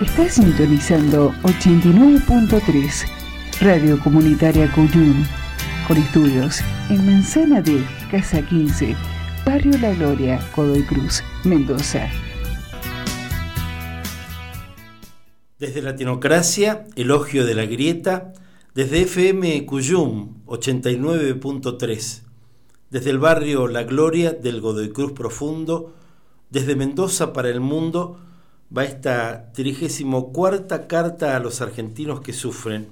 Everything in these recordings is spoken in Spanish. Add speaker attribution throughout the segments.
Speaker 1: Está sintonizando 89.3 Radio Comunitaria Cuyum, con estudios en Manzana de Casa 15, Barrio La Gloria, Godoy Cruz, Mendoza.
Speaker 2: Desde Latinocracia, Elogio de la Grieta, desde FM Cuyum 89.3, desde el barrio La Gloria del Godoy Cruz Profundo, desde Mendoza para el mundo, va esta 34 carta a los argentinos que sufren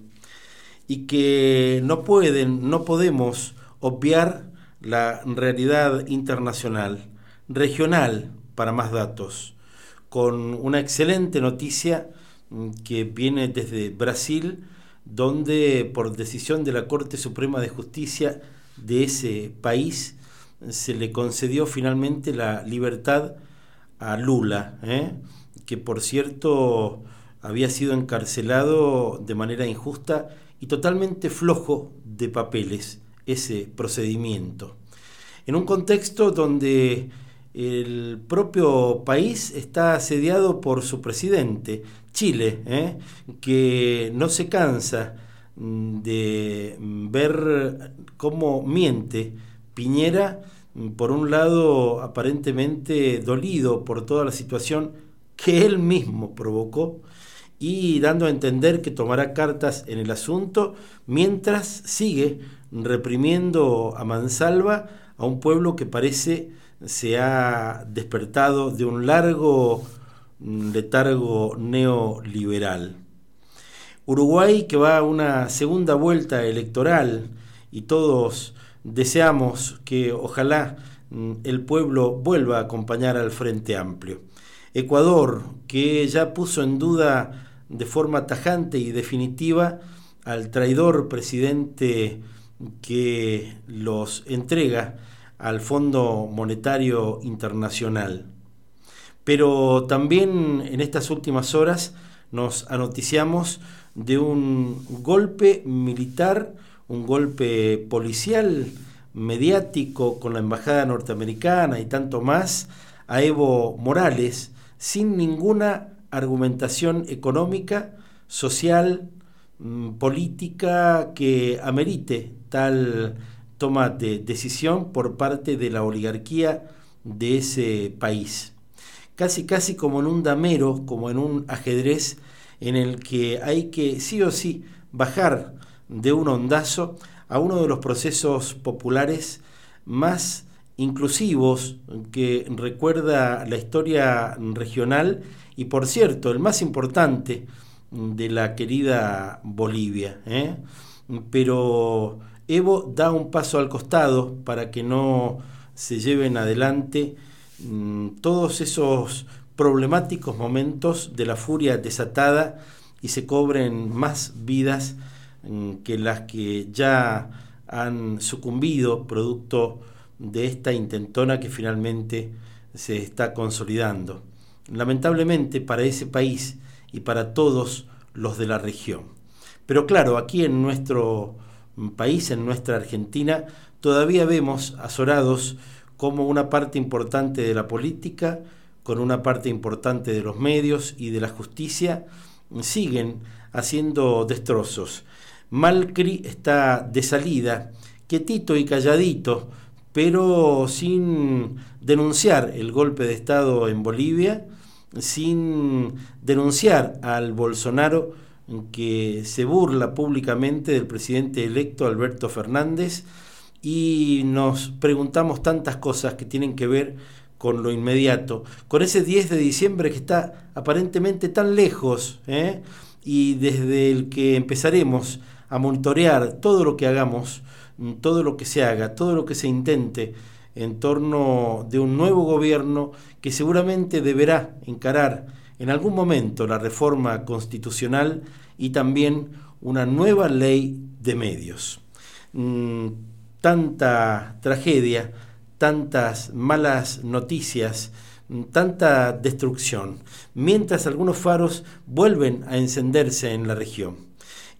Speaker 2: y que no pueden, no podemos obviar la realidad internacional, regional, para más datos, con una excelente noticia mm, que viene desde Brasil, donde por decisión de la Corte Suprema de Justicia de ese país se le concedió finalmente la libertad a Lula. ¿eh? Que por cierto había sido encarcelado de manera injusta y totalmente flojo de papeles ese procedimiento. En un contexto donde el propio país está asediado por su presidente, Chile, ¿eh? que no se cansa mm, de ver cómo miente Piñera, mm, por un lado aparentemente dolido por toda la situación que él mismo provocó y dando a entender que tomará cartas en el asunto mientras sigue reprimiendo a mansalva a un pueblo que parece se ha despertado de un largo letargo neoliberal. Uruguay que va a una segunda vuelta electoral y todos deseamos que ojalá mm, el pueblo vuelva a acompañar al Frente Amplio. Ecuador, que ya puso en duda de forma tajante y definitiva al traidor presidente que los entrega al Fondo Monetario Internacional. Pero también en estas últimas horas nos anoticiamos de un golpe militar, un golpe policial, mediático con la Embajada norteamericana y tanto más, a Evo Morales, sin ninguna argumentación económica, social, mm, política que amerite tal toma de decisión por parte de la oligarquía de ese país. Casi casi como en un damero, como en un ajedrez en el que hay que sí o sí bajar de un ondazo a uno de los procesos populares más inclusivos que recuerda la historia regional y por cierto el más importante de la querida Bolivia. ¿eh? Pero Evo da un paso al costado para que no se lleven adelante mm, todos esos problemáticos momentos de la furia desatada y se cobren más vidas mm, que las que ya han sucumbido producto de esta intentona que finalmente se está consolidando. Lamentablemente para ese país y para todos los de la región. Pero claro, aquí en nuestro país, en nuestra Argentina, todavía vemos azorados como una parte importante de la política, con una parte importante de los medios y de la justicia, siguen haciendo destrozos. Malcri está de salida, quietito y calladito, pero sin denunciar el golpe de Estado en Bolivia, sin denunciar al Bolsonaro que se burla públicamente del presidente electo Alberto Fernández y nos preguntamos tantas cosas que tienen que ver con lo inmediato, con ese 10 de diciembre que está aparentemente tan lejos ¿eh? y desde el que empezaremos a monitorear todo lo que hagamos todo lo que se haga, todo lo que se intente en torno de un nuevo gobierno que seguramente deberá encarar en algún momento la reforma constitucional y también una nueva ley de medios. Mm, tanta tragedia, tantas malas noticias, mm, tanta destrucción, mientras algunos faros vuelven a encenderse en la región.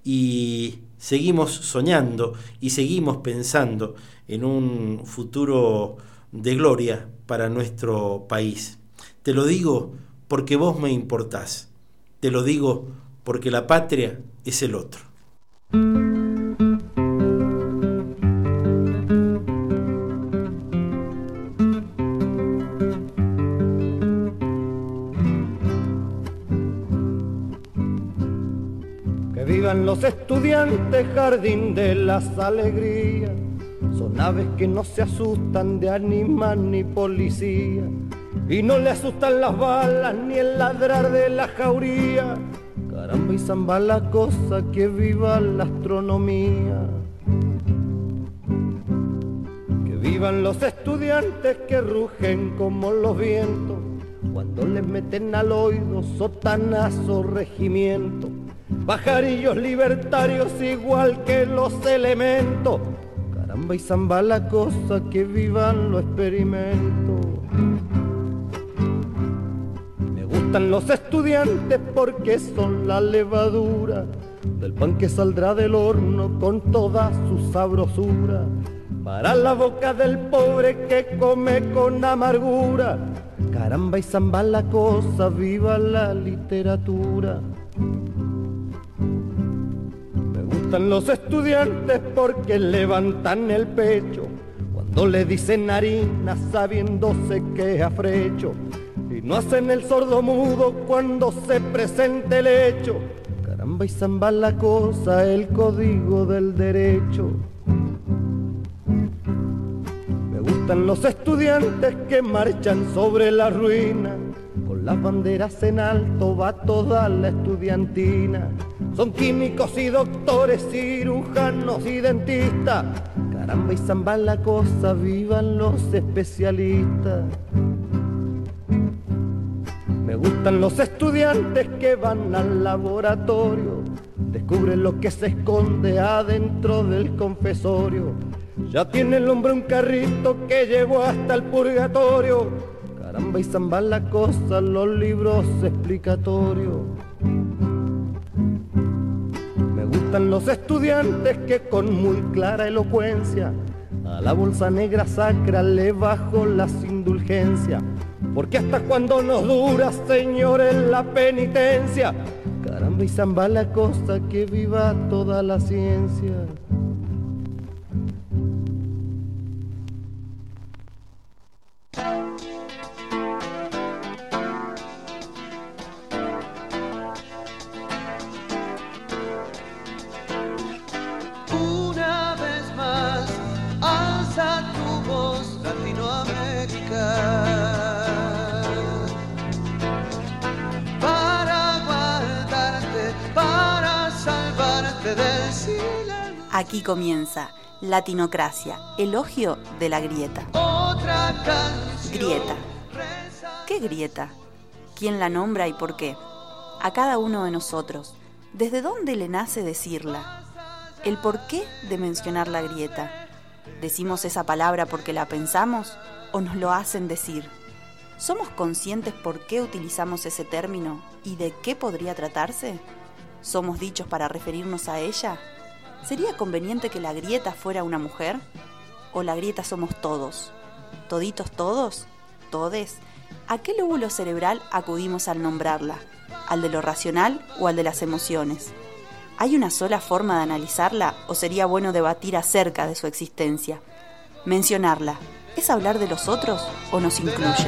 Speaker 2: Y seguimos soñando y seguimos pensando en un futuro de gloria para nuestro país. Te lo digo porque vos me importás. Te lo digo porque la patria es el otro.
Speaker 3: Los estudiantes, jardín de las alegrías. Son aves que no se asustan de animal ni policía. Y no le asustan las balas ni el ladrar de la jauría Caramba y zamba la cosa que viva la astronomía. Que vivan los estudiantes que rugen como los vientos cuando les meten al oído sotanazo regimiento. Bajarillos libertarios igual que los elementos. Caramba y zamba la cosa que vivan los experimentos los estudiantes porque son la levadura del pan que saldrá del horno con toda su sabrosura. Para la boca del pobre que come con amargura. Caramba y zamba la cosa, viva la literatura. Gustan los estudiantes porque levantan el pecho cuando le dicen harina sabiéndose que es afrecho y no hacen el sordo mudo cuando se presente el hecho. Caramba y zamba la cosa, el código del derecho. Me gustan los estudiantes que marchan sobre la ruina. Con las banderas en alto va toda la estudiantina. Son químicos y doctores, cirujanos y dentistas. Caramba y zamba la cosa, vivan los especialistas. Me gustan los estudiantes que van al laboratorio, descubren lo que se esconde adentro del confesorio. Ya tiene el hombre un carrito que llevó hasta el purgatorio. Caramba y zamba la cosa, los libros explicatorios. Gustan los estudiantes que con muy clara elocuencia a la bolsa negra sacra le bajo las indulgencias porque hasta cuando nos dura, señores, la penitencia. Caramba y zamba la cosa que viva toda la ciencia.
Speaker 4: Comienza Latinocracia, elogio de la grieta. Grieta. ¿Qué grieta? ¿Quién la nombra y por qué? A cada uno de nosotros. ¿Desde dónde le nace decirla? ¿El por qué de mencionar la grieta? ¿Decimos esa palabra porque la pensamos o nos lo hacen decir? ¿Somos conscientes por qué utilizamos ese término y de qué podría tratarse? ¿Somos dichos para referirnos a ella? ¿Sería conveniente que la grieta fuera una mujer? ¿O la grieta somos todos? ¿Toditos todos? ¿Todes? ¿A qué lóbulo cerebral acudimos al nombrarla? ¿Al de lo racional o al de las emociones? ¿Hay una sola forma de analizarla o sería bueno debatir acerca de su existencia? Mencionarla, ¿es hablar de los otros o nos incluye?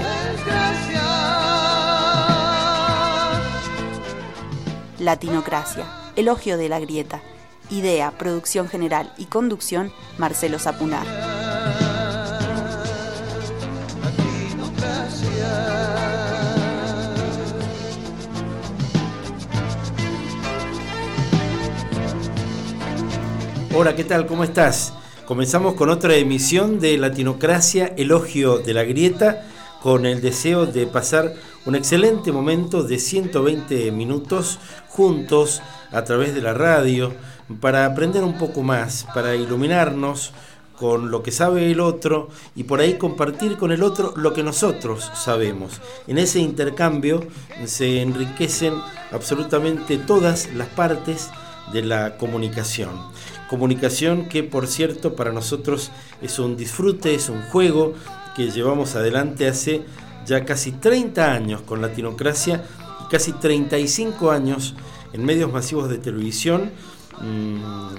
Speaker 4: Latinocracia, elogio de la grieta Idea, producción general y conducción, Marcelo Zapunar.
Speaker 2: Hola, ¿qué tal? ¿Cómo estás? Comenzamos con otra emisión de Latinocracia, Elogio de la Grieta, con el deseo de pasar un excelente momento de 120 minutos juntos a través de la radio, para aprender un poco más, para iluminarnos con lo que sabe el otro y por ahí compartir con el otro lo que nosotros sabemos. En ese intercambio se enriquecen absolutamente todas las partes de la comunicación. Comunicación que por cierto para nosotros es un disfrute, es un juego que llevamos adelante hace ya casi 30 años con Latinocracia casi 35 años en medios masivos de televisión,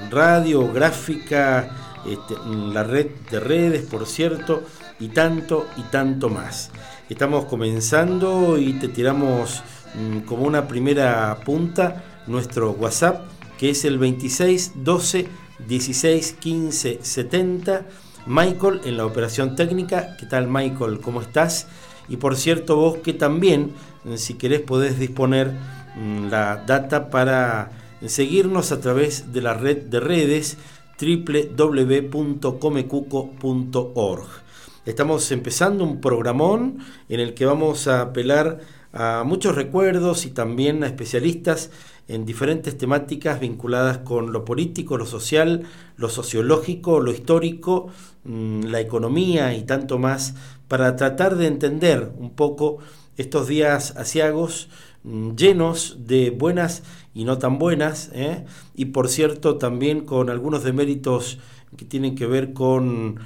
Speaker 2: radio, gráfica, este, la red de redes, por cierto, y tanto y tanto más. Estamos comenzando y te tiramos mm, como una primera punta nuestro WhatsApp, que es el 26 12 16 15 70. Michael en la operación técnica. ¿Qué tal Michael? ¿Cómo estás? Y por cierto, vos que también, mm, si querés, podés disponer mm, la data para seguirnos a través de la red de redes www.comecuco.org. Estamos empezando un programón en el que vamos a apelar a muchos recuerdos y también a especialistas en diferentes temáticas vinculadas con lo político, lo social, lo sociológico, lo histórico, mm, la economía y tanto más, para tratar de entender un poco estos días asiagos llenos de buenas y no tan buenas, ¿eh? y por cierto también con algunos deméritos que tienen que ver con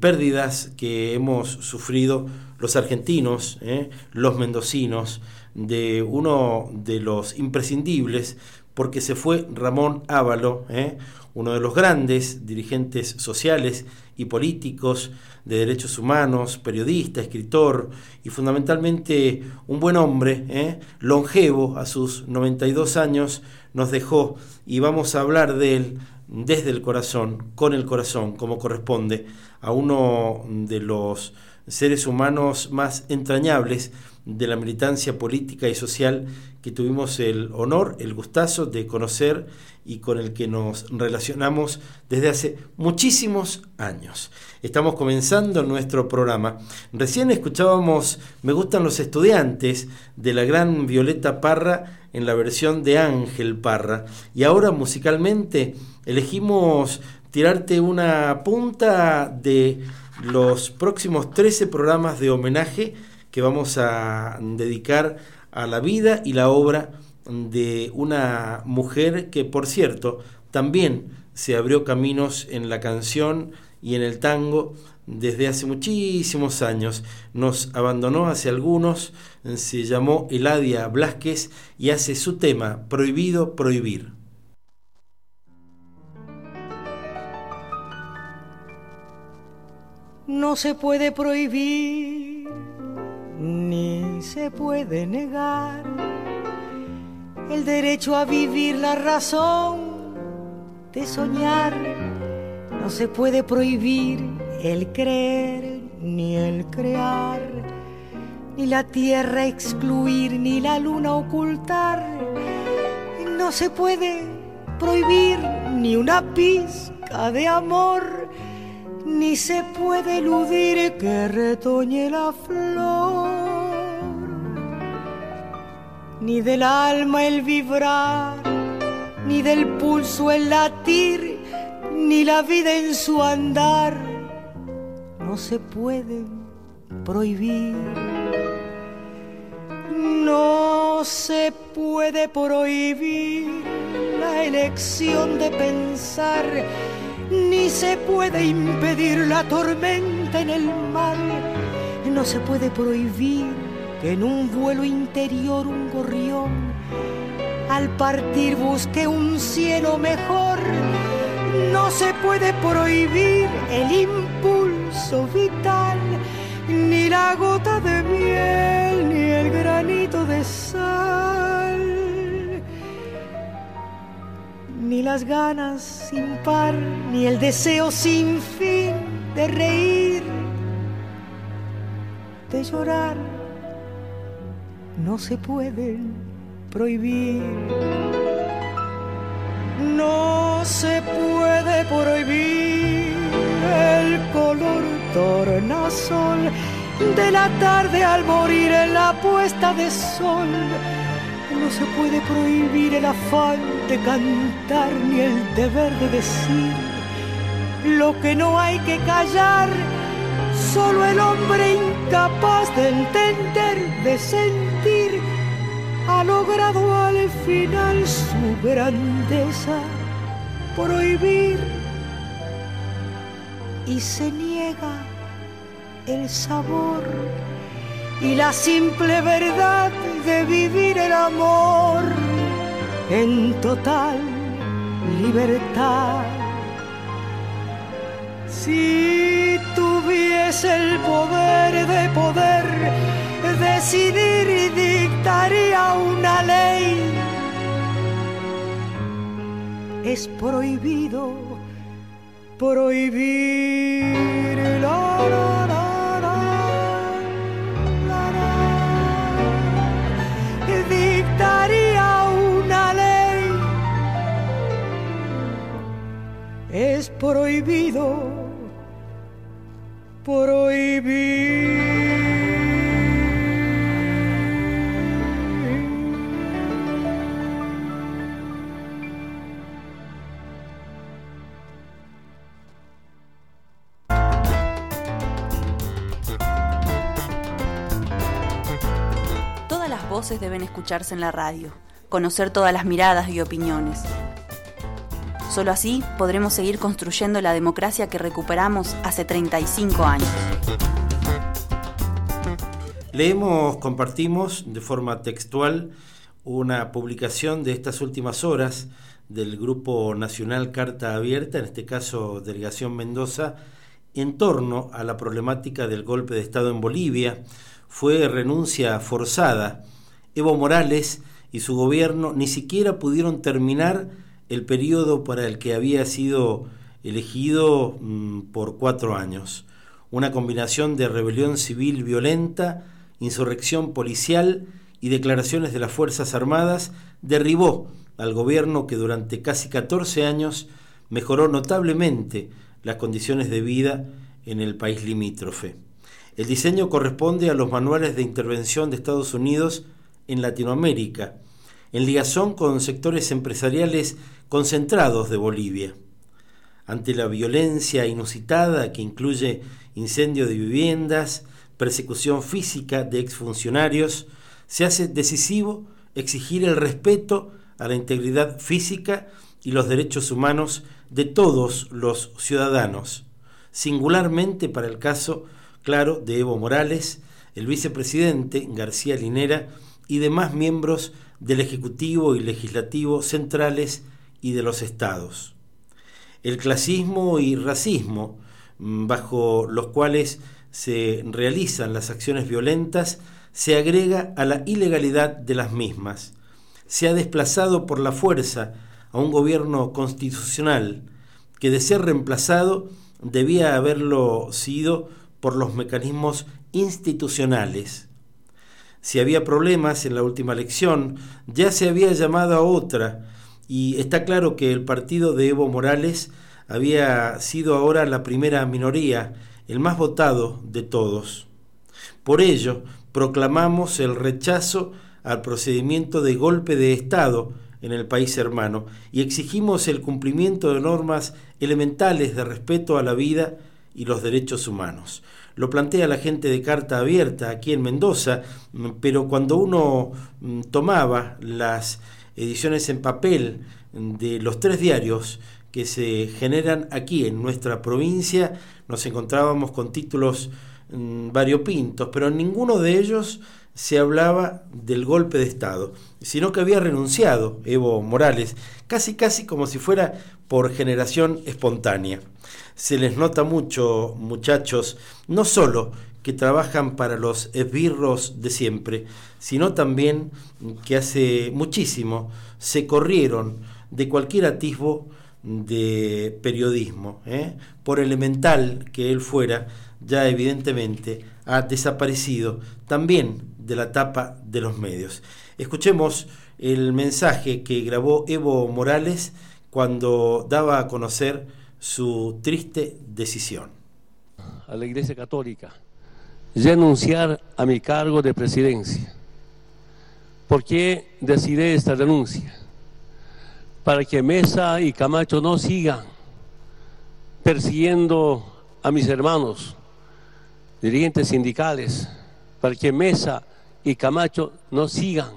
Speaker 2: pérdidas que hemos sufrido los argentinos, ¿eh? los mendocinos, de uno de los imprescindibles, porque se fue Ramón Ávalo, ¿eh? uno de los grandes dirigentes sociales y políticos de derechos humanos, periodista, escritor y fundamentalmente un buen hombre, ¿eh? longevo a sus 92 años, nos dejó y vamos a hablar de él desde el corazón, con el corazón, como corresponde a uno de los seres humanos más entrañables de la militancia política y social que tuvimos el honor, el gustazo de conocer y con el que nos relacionamos desde hace muchísimos años. Estamos comenzando nuestro programa. Recién escuchábamos Me gustan los estudiantes de la gran Violeta Parra en la versión de Ángel Parra. Y ahora musicalmente elegimos tirarte una punta de los próximos 13 programas de homenaje que vamos a dedicar a la vida y la obra de una mujer que, por cierto, también se abrió caminos en la canción y en el tango desde hace muchísimos años. Nos abandonó hace algunos, se llamó Eladia Blasquez y hace su tema Prohibido Prohibir.
Speaker 5: No se puede prohibir ni se puede negar el derecho a vivir la razón de soñar. No se puede prohibir el creer ni el crear, ni la tierra excluir, ni la luna ocultar. No se puede prohibir ni una pizca de amor ni se puede eludir que retoñe la flor, ni del alma el vibrar, ni del pulso el latir, ni la vida en su andar, no se puede prohibir. No se puede prohibir la elección de pensar ni se puede impedir la tormenta en el mar, no se puede prohibir que en un vuelo interior un gorrión al partir busque un cielo mejor. No se puede prohibir el impulso vital, ni la gota de miel, ni el granito de sal ni las ganas sin par, ni el deseo sin fin de reír, de llorar, no se pueden prohibir. No se puede prohibir el color tornasol de la tarde al morir en la puesta de sol no se puede prohibir el afán de cantar ni el deber de decir lo que no hay que callar. Solo el hombre incapaz de entender, de sentir, ha logrado al final su grandeza prohibir y se niega el sabor y la simple verdad de vivir el amor en total libertad. Si tuviese el poder de poder decidir y dictaría una ley, es prohibido prohibir. La, es prohibido prohibir.
Speaker 4: Voces deben escucharse en la radio, conocer todas las miradas y opiniones Solo así podremos seguir construyendo la democracia que recuperamos hace 35 años.
Speaker 2: Leemos, compartimos de forma textual una publicación de estas últimas horas del Grupo Nacional Carta Abierta, en este caso Delegación Mendoza, en torno a la problemática del golpe de Estado en Bolivia. Fue renuncia forzada. Evo Morales y su gobierno ni siquiera pudieron terminar el periodo para el que había sido elegido mm, por cuatro años. Una combinación de rebelión civil violenta, insurrección policial y declaraciones de las Fuerzas Armadas derribó al gobierno que durante casi 14 años mejoró notablemente las condiciones de vida en el país limítrofe. El diseño corresponde a los manuales de intervención de Estados Unidos en Latinoamérica, en ligazón con sectores empresariales concentrados de Bolivia. Ante la violencia inusitada que incluye incendio de viviendas, persecución física de exfuncionarios, se hace decisivo exigir el respeto a la integridad física y los derechos humanos de todos los ciudadanos, singularmente para el caso, claro, de Evo Morales, el vicepresidente García Linera y demás miembros del Ejecutivo y Legislativo centrales y de los estados. El clasismo y racismo, mm, bajo los cuales se realizan las acciones violentas, se agrega a la ilegalidad de las mismas. Se ha desplazado por la fuerza a un gobierno constitucional que de ser reemplazado debía haberlo sido por los mecanismos institucionales. Si había problemas en la última elección, ya se había llamado a otra y está claro que el partido de Evo Morales había sido ahora la primera minoría, el más votado de todos. Por ello, proclamamos el rechazo al procedimiento de golpe de Estado en el país hermano y exigimos el cumplimiento de normas elementales de respeto a la vida y los derechos humanos. Lo plantea la gente de carta abierta aquí en Mendoza, pero cuando uno mm, tomaba las ediciones en papel de los tres diarios que se generan aquí en nuestra provincia, nos encontrábamos con títulos mm, variopintos, pero en ninguno de ellos se hablaba del golpe de Estado, sino que había renunciado Evo Morales, casi casi como si fuera por generación espontánea. Se les nota mucho, muchachos, no solo que trabajan para los esbirros de siempre, sino también que hace muchísimo se corrieron de cualquier atisbo de periodismo. ¿eh? Por elemental que él fuera, ya evidentemente ha desaparecido también de la tapa de los medios. Escuchemos el mensaje que grabó Evo Morales cuando daba a conocer su triste decisión.
Speaker 6: A la Iglesia Católica renunciar a mi cargo de presidencia. ¿Por qué decidí esta renuncia? Para que Mesa y Camacho no sigan persiguiendo a mis hermanos, dirigentes sindicales, para que Mesa y Camacho no sigan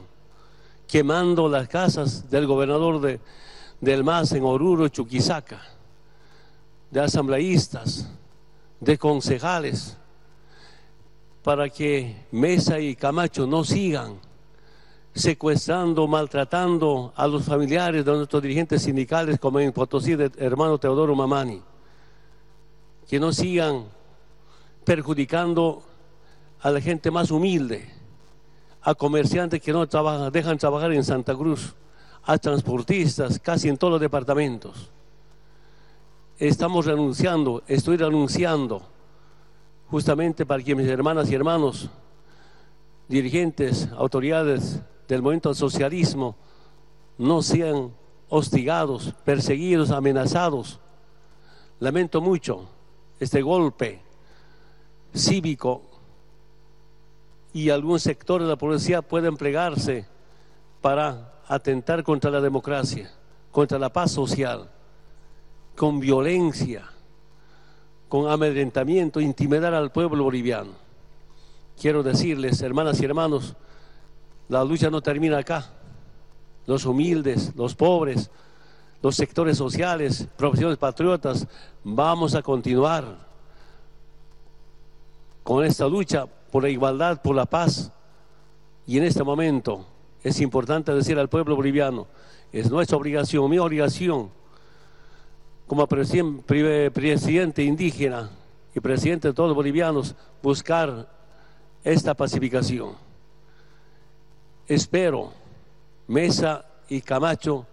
Speaker 6: quemando las casas del gobernador de, del MAS en Oruro, Chuquisaca, de asambleístas, de concejales para que Mesa y Camacho no sigan secuestrando, maltratando a los familiares de nuestros dirigentes sindicales, como en Potosí, de hermano Teodoro Mamani. Que no sigan perjudicando a la gente más humilde, a comerciantes que no trabajan, dejan trabajar en Santa Cruz, a transportistas, casi en todos los departamentos. Estamos renunciando, estoy renunciando, justamente para que mis hermanas y hermanos, dirigentes, autoridades del movimiento socialismo, no sean hostigados, perseguidos, amenazados. Lamento mucho este golpe cívico y algún sector de la policía puede emplearse para atentar contra la democracia, contra la paz social, con violencia, con amedrentamiento, intimidar al pueblo boliviano. Quiero decirles, hermanas y hermanos, la lucha no termina acá. Los humildes, los pobres, los sectores sociales, profesiones patriotas, vamos a continuar con esta lucha por la igualdad, por la paz. Y en este momento es importante decir al pueblo boliviano, es nuestra obligación, mi obligación, como presidente indígena y presidente de todos los bolivianos, buscar esta pacificación. Espero, Mesa y Camacho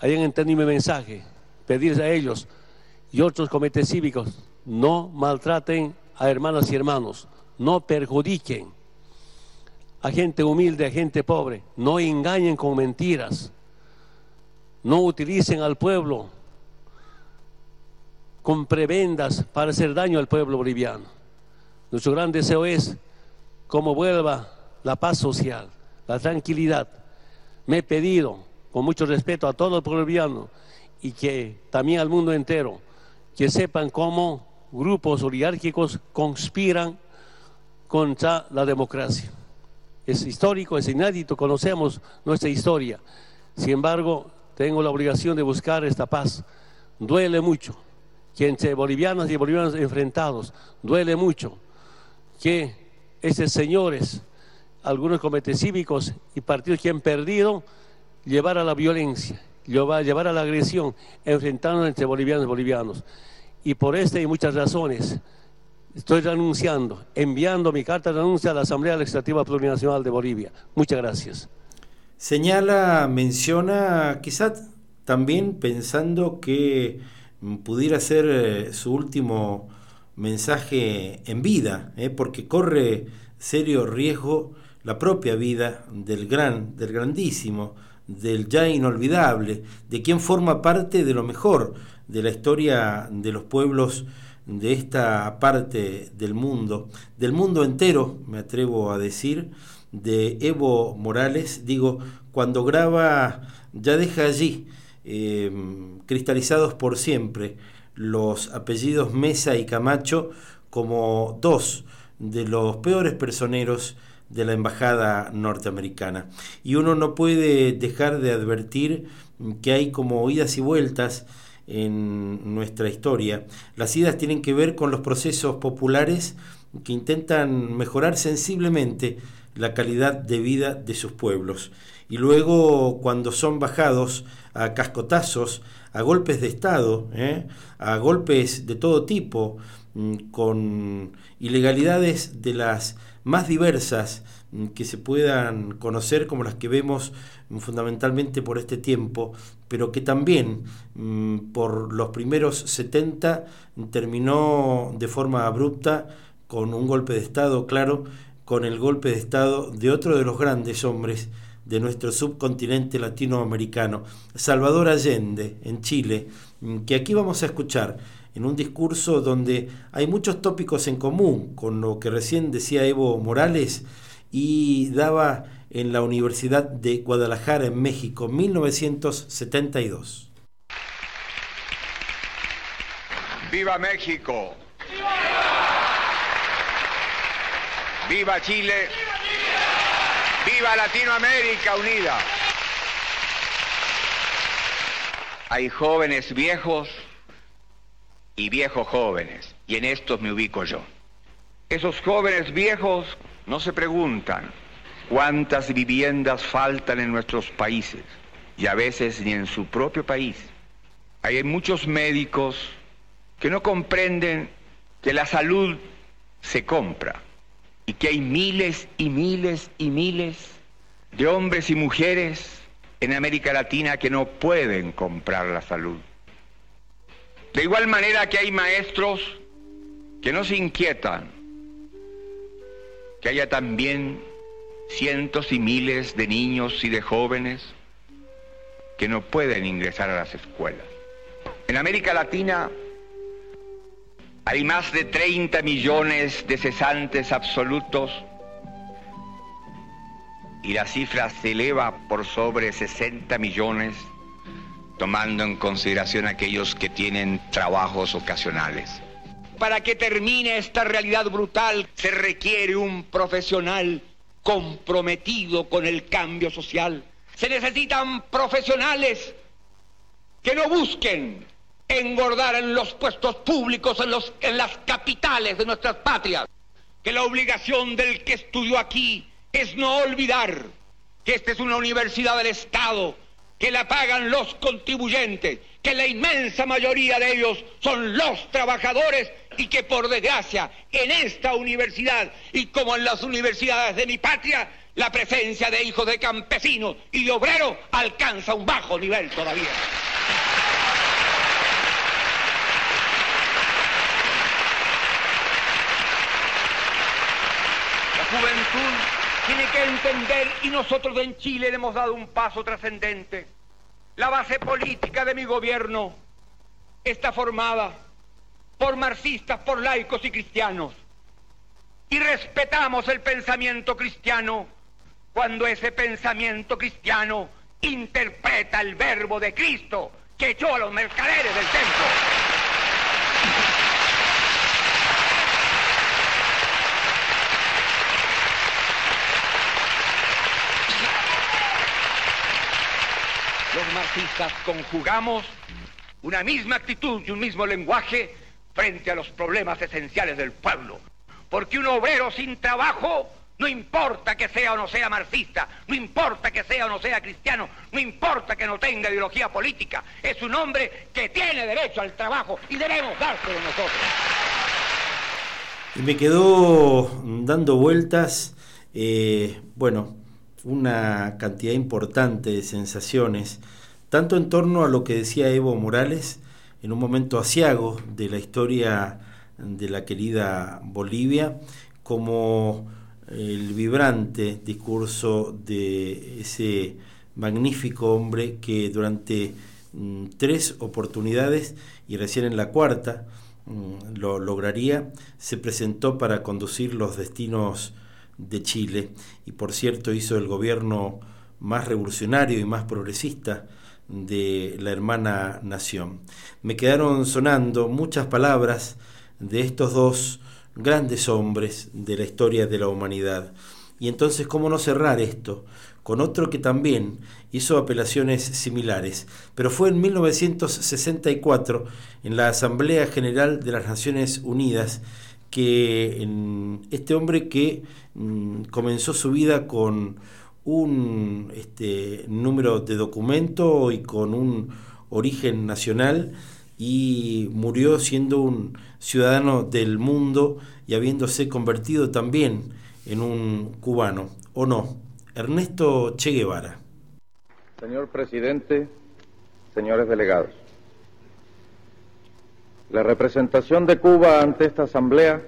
Speaker 6: hayan entendido mi mensaje, pedirles a ellos y otros comités cívicos, no maltraten a hermanas y hermanos, no perjudiquen a gente humilde, a gente pobre, no engañen con mentiras, no utilicen al pueblo con prebendas para hacer daño al pueblo boliviano. Nuestro gran deseo es cómo vuelva la paz social, la tranquilidad. Me he pedido, con mucho respeto a todo el pueblo boliviano y que también al mundo entero, que sepan cómo grupos oligárquicos conspiran contra la democracia. Es histórico, es inédito, conocemos nuestra historia. Sin embargo, tengo la obligación de buscar esta paz. Duele mucho que entre bolivianos y bolivianos enfrentados, duele mucho que esos señores, algunos comités cívicos y partidos que han perdido, llevar a la violencia, llevar a la agresión, enfrentando entre bolivianos y bolivianos. Y por esta y muchas razones, estoy renunciando, enviando mi carta de renuncia a la Asamblea Legislativa Plurinacional de Bolivia. Muchas gracias.
Speaker 2: Señala, menciona, quizás también pensando que pudiera ser eh, su último mensaje en vida, ¿eh? porque corre serio riesgo la propia vida del gran, del grandísimo, del ya inolvidable, de quien forma parte de lo mejor de la historia de los pueblos de esta parte del mundo, del mundo entero, me atrevo a decir, de Evo Morales, digo, cuando graba, ya deja allí, eh, cristalizados por siempre, los apellidos Mesa y Camacho como dos de los peores personeros de la embajada norteamericana. Y uno no puede dejar de advertir que hay como idas y vueltas en nuestra historia. Las idas tienen que ver con los procesos populares que intentan mejorar sensiblemente la calidad de vida de sus pueblos. Y luego cuando son bajados a cascotazos, a golpes de Estado, ¿eh? a golpes de todo tipo, mm, con ilegalidades de las más diversas mm, que se puedan conocer, como las que vemos mm, fundamentalmente por este tiempo, pero que también por los primeros 70 terminó de forma abrupta con un golpe de Estado, claro, con el golpe de Estado de otro de los grandes hombres de nuestro subcontinente latinoamericano, Salvador Allende, en Chile, mm, que aquí vamos a escuchar en un discurso donde hay muchos tópicos en común con lo que recién decía Evo Morales y daba en la Universidad de Guadalajara en México, 1972.
Speaker 7: ¡Viva México! ¡Viva Chile! ¡Viva Latinoamérica unida! Hay jóvenes viejos y viejos jóvenes, y en estos me ubico yo. Esos jóvenes viejos no se preguntan cuántas viviendas faltan en nuestros países y a veces ni en su propio país. Hay muchos médicos que no comprenden que la salud se compra y que hay miles y miles y miles de hombres y mujeres en América Latina que no pueden comprar la salud. De igual manera que hay maestros que no se inquietan, que haya también cientos y miles de niños y de jóvenes que no pueden ingresar a las escuelas. En América Latina hay más de 30 millones de cesantes absolutos y la cifra se eleva por sobre 60 millones, tomando en consideración aquellos que tienen trabajos ocasionales. Para que termine esta realidad brutal se requiere un profesional comprometido con el cambio social. Se necesitan profesionales que no busquen engordar en los puestos públicos, en, los, en las capitales de nuestras patrias. Que la obligación del que estudió aquí es no olvidar que esta es una universidad del Estado, que la pagan los contribuyentes, que la inmensa mayoría de ellos son los trabajadores y que por desgracia en esta universidad y como en las universidades de mi patria, la presencia de hijos de campesinos y de obreros alcanza un bajo nivel todavía. Juventud tiene que entender, y nosotros en Chile le hemos dado un paso trascendente, la base política de mi gobierno está formada por marxistas, por laicos y cristianos. Y respetamos el pensamiento cristiano cuando ese pensamiento cristiano interpreta el verbo de Cristo que echó a los mercaderes del templo. Los marxistas conjugamos una misma actitud y un mismo lenguaje frente a los problemas esenciales del pueblo. Porque un obrero sin trabajo, no importa que sea o no sea marxista, no importa que sea o no sea cristiano, no importa que no tenga ideología política, es un hombre que tiene derecho al trabajo y debemos dárselo nosotros.
Speaker 2: Y me quedó dando vueltas, eh, bueno, una cantidad importante de sensaciones, tanto en torno a lo que decía Evo Morales en un momento asiago de la historia de la querida Bolivia, como el vibrante discurso de ese magnífico hombre que durante mm, tres oportunidades y recién en la cuarta mm, lo lograría, se presentó para conducir los destinos de Chile y por cierto hizo el gobierno más revolucionario y más progresista de la hermana nación. Me quedaron sonando muchas palabras de estos dos grandes hombres de la historia de la humanidad. Y entonces, ¿cómo no cerrar esto? Con otro que también hizo apelaciones similares, pero fue en 1964, en la Asamblea General de las Naciones Unidas, que este hombre que mm, comenzó su vida con un este, número de documento y con un origen nacional y murió siendo un ciudadano del mundo y habiéndose convertido también en un cubano, ¿o no? Ernesto Che Guevara.
Speaker 8: Señor presidente, señores delegados, la representación de Cuba ante esta Asamblea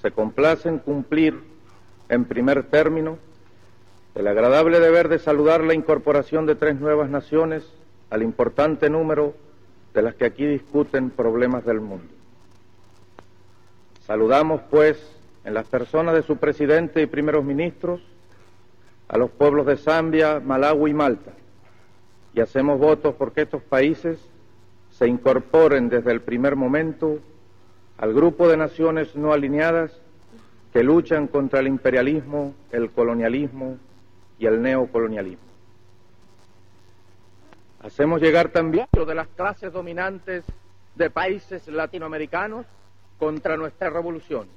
Speaker 8: se complace en cumplir, en primer término, el agradable deber de saludar la incorporación de tres nuevas naciones al importante número de las que aquí discuten problemas del mundo. Saludamos, pues, en las personas de su presidente y primeros ministros, a los pueblos de Zambia, Malawi y Malta, y hacemos votos porque estos países se incorporen desde el primer momento al grupo de naciones no alineadas que luchan contra el imperialismo, el colonialismo y el neocolonialismo. Hacemos llegar también de las clases dominantes de países latinoamericanos contra nuestra revolución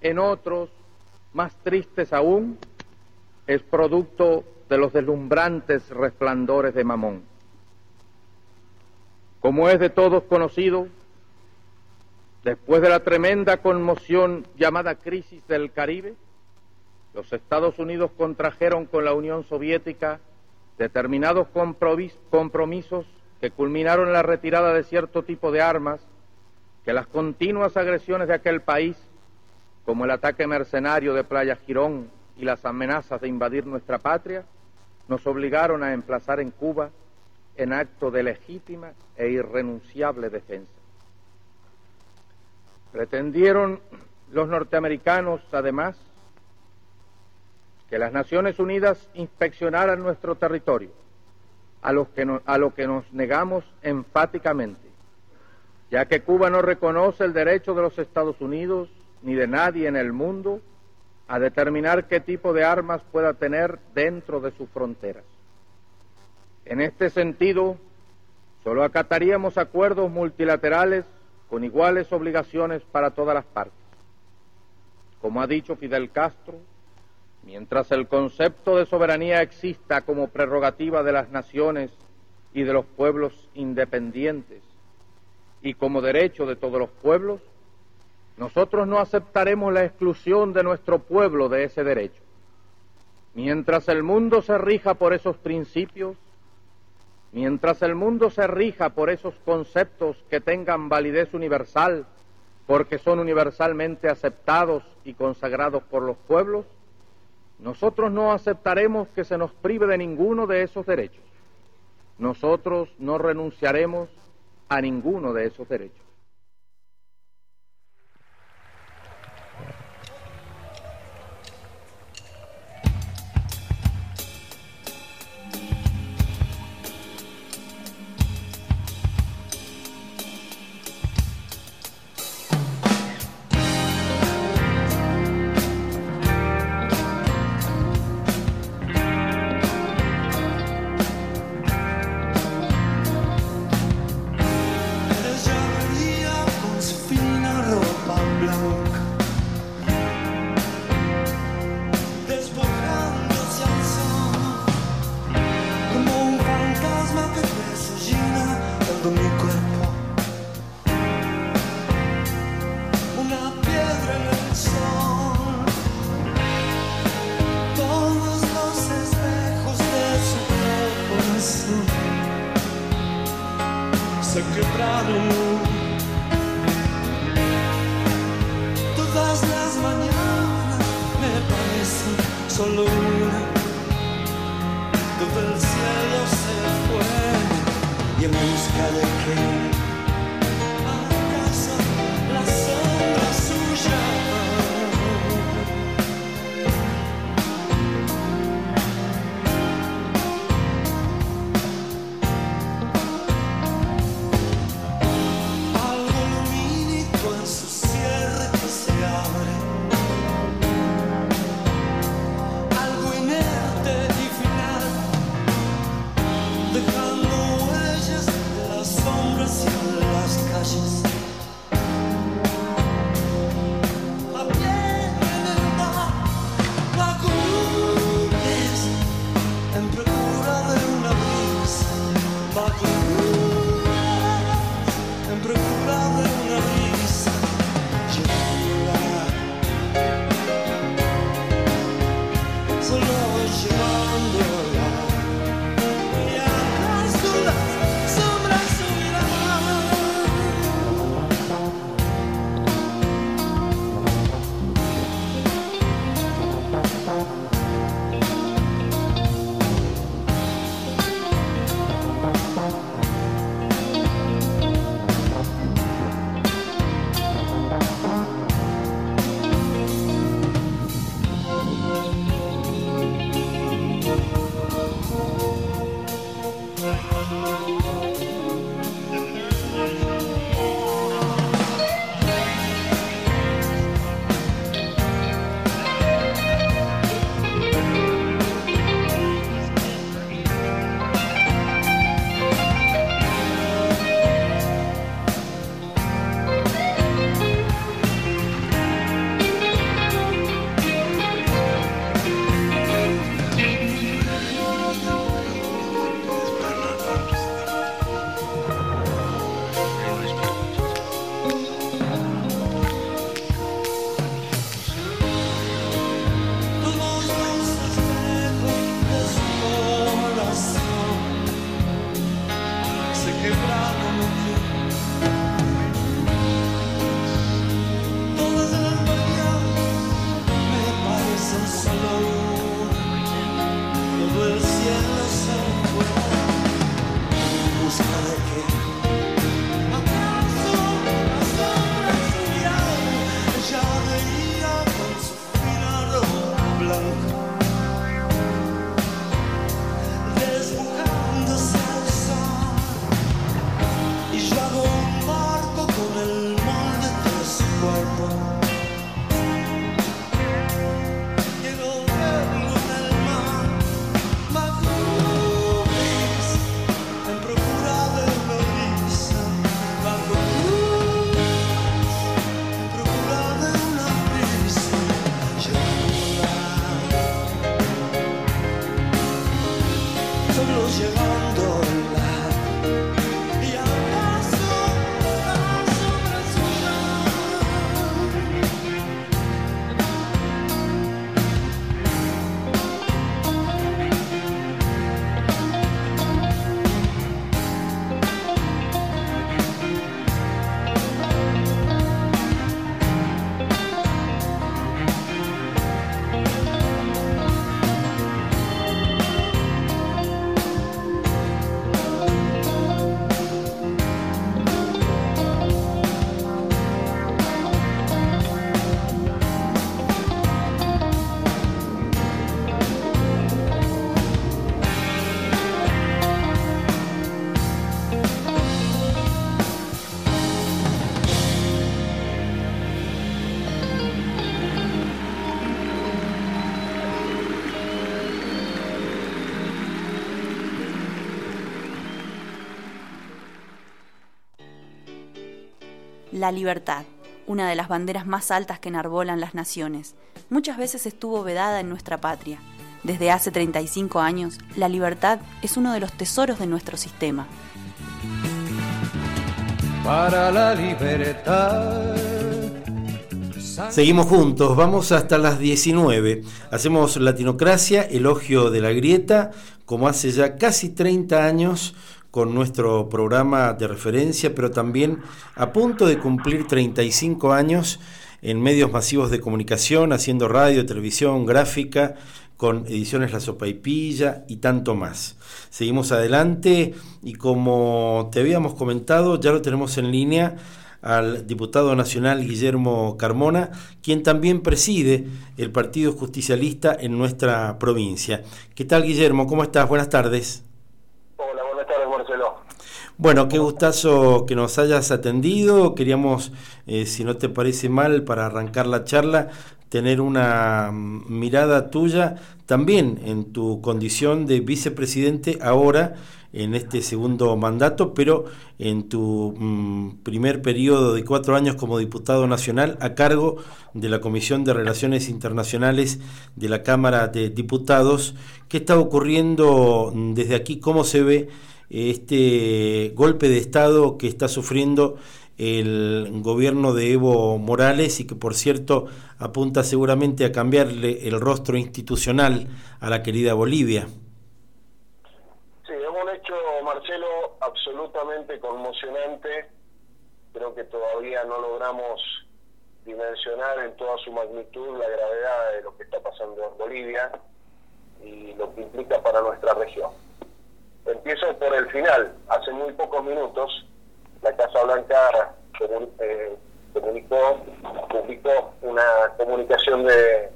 Speaker 8: en otros, más tristes aún, es producto de los deslumbrantes resplandores de Mamón. Como es de todos conocido, después de la tremenda conmoción llamada crisis del Caribe, los Estados Unidos contrajeron con la Unión Soviética determinados compromisos que culminaron en la retirada de cierto tipo de armas que las continuas agresiones de aquel país, como el ataque mercenario de Playa Girón y las amenazas de invadir nuestra patria, nos obligaron a emplazar en Cuba en acto de legítima e irrenunciable defensa. Pretendieron los norteamericanos, además, que las Naciones Unidas inspeccionaran nuestro territorio, a, lo que nos negamos enfáticamente, ya que Cuba no reconoce el derecho de los Estados Unidos ni de nadie en el mundo a determinar qué tipo de armas pueda tener dentro de sus fronteras. En este sentido, solo acataríamos acuerdos multilaterales con iguales obligaciones para todas las partes. Como ha dicho Fidel Castro, mientras el concepto de soberanía exista como prerrogativa de las naciones y de los pueblos independientes y como derecho de todos los pueblos, nosotros no aceptaremos la exclusión de nuestro pueblo de ese derecho. Mientras el mundo se rija por esos principios, mientras el mundo se rija por esos conceptos que tengan validez universal, porque son universalmente aceptados y consagrados por los pueblos, nosotros no aceptaremos que se nos prive de ninguno de esos derechos. Nosotros no renunciaremos a ninguno de esos derechos. del cielo se fue y en busca de qué.
Speaker 4: La libertad, una de las banderas más altas que enarbolan las naciones, muchas veces estuvo vedada en nuestra patria. Desde hace 35 años, la libertad es uno de los tesoros de nuestro sistema.
Speaker 3: Para la libertad.
Speaker 2: Seguimos juntos, vamos hasta las 19. Hacemos Latinocracia, elogio de la grieta, como hace ya casi 30 años con nuestro programa de referencia, pero también a punto de cumplir 35 años en medios masivos de comunicación, haciendo radio, televisión, gráfica, con ediciones La Sopa y Pilla y tanto más. Seguimos adelante y como te habíamos comentado, ya lo tenemos en línea al diputado nacional Guillermo Carmona, quien también preside el Partido Justicialista en nuestra provincia. ¿Qué tal Guillermo? ¿Cómo estás? Buenas tardes.
Speaker 9: Hola, buenas tardes Marcelo.
Speaker 2: Bueno, qué gustazo que nos hayas atendido. Queríamos, eh, si no te parece mal, para arrancar la charla, tener una mm, mirada tuya también en tu condición de vicepresidente ahora en este segundo mandato, pero en tu mm, primer periodo de cuatro años como diputado nacional a cargo de la Comisión de Relaciones Internacionales de la Cámara de Diputados. ¿Qué está ocurriendo mm, desde aquí? ¿Cómo se ve este golpe de Estado que está sufriendo el gobierno de Evo Morales y que por cierto apunta seguramente a cambiarle el rostro institucional a la querida Bolivia?
Speaker 9: Marcelo, absolutamente conmocionante. Creo que todavía no logramos dimensionar en toda su magnitud la gravedad de lo que está pasando en Bolivia y lo que implica para nuestra región. Empiezo por el final. Hace muy pocos minutos la Casa Blanca eh, comunicó, publicó una comunicación de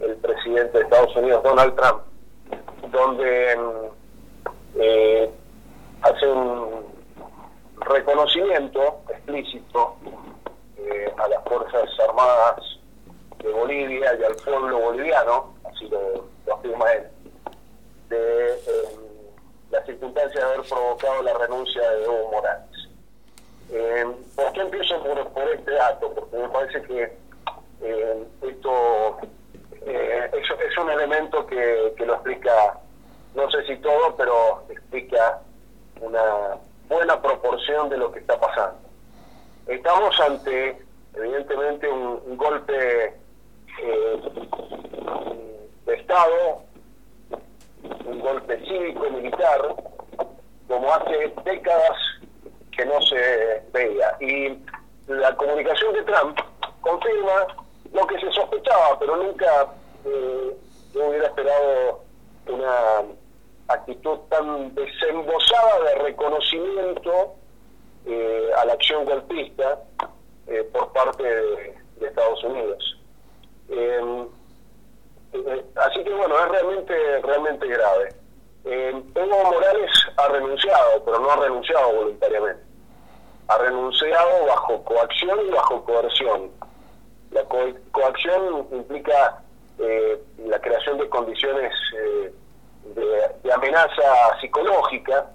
Speaker 9: el presidente de Estados Unidos, Donald Trump, donde eh, hace un reconocimiento explícito eh, a las Fuerzas Armadas de Bolivia y al pueblo boliviano, así lo, afirma él, de la circunstancia de haber provocado la renuncia de Evo Morales. Eh, ¿Por qué empiezo por, este dato? Porque me parece que esto es, es, un elemento que, lo explica, no sé si todo, pero explica una buena proporción de lo que está pasando. Estamos ante, evidentemente, un, golpe eh, de Estado, un golpe cívico-militar, como hace décadas que no se veía. Y la comunicación de Trump confirma lo que se sospechaba, pero nunca eh, yo hubiera esperado una actitud tan desembosada de reconocimiento eh, a la acción golpista eh, por parte de, Estados Unidos. Eh, así que bueno, es realmente, realmente grave. Em, Evo Morales ha renunciado, pero no ha renunciado voluntariamente. Ha renunciado bajo coacción y bajo coerción. La coacción implica la creación de condiciones de, amenaza psicológica.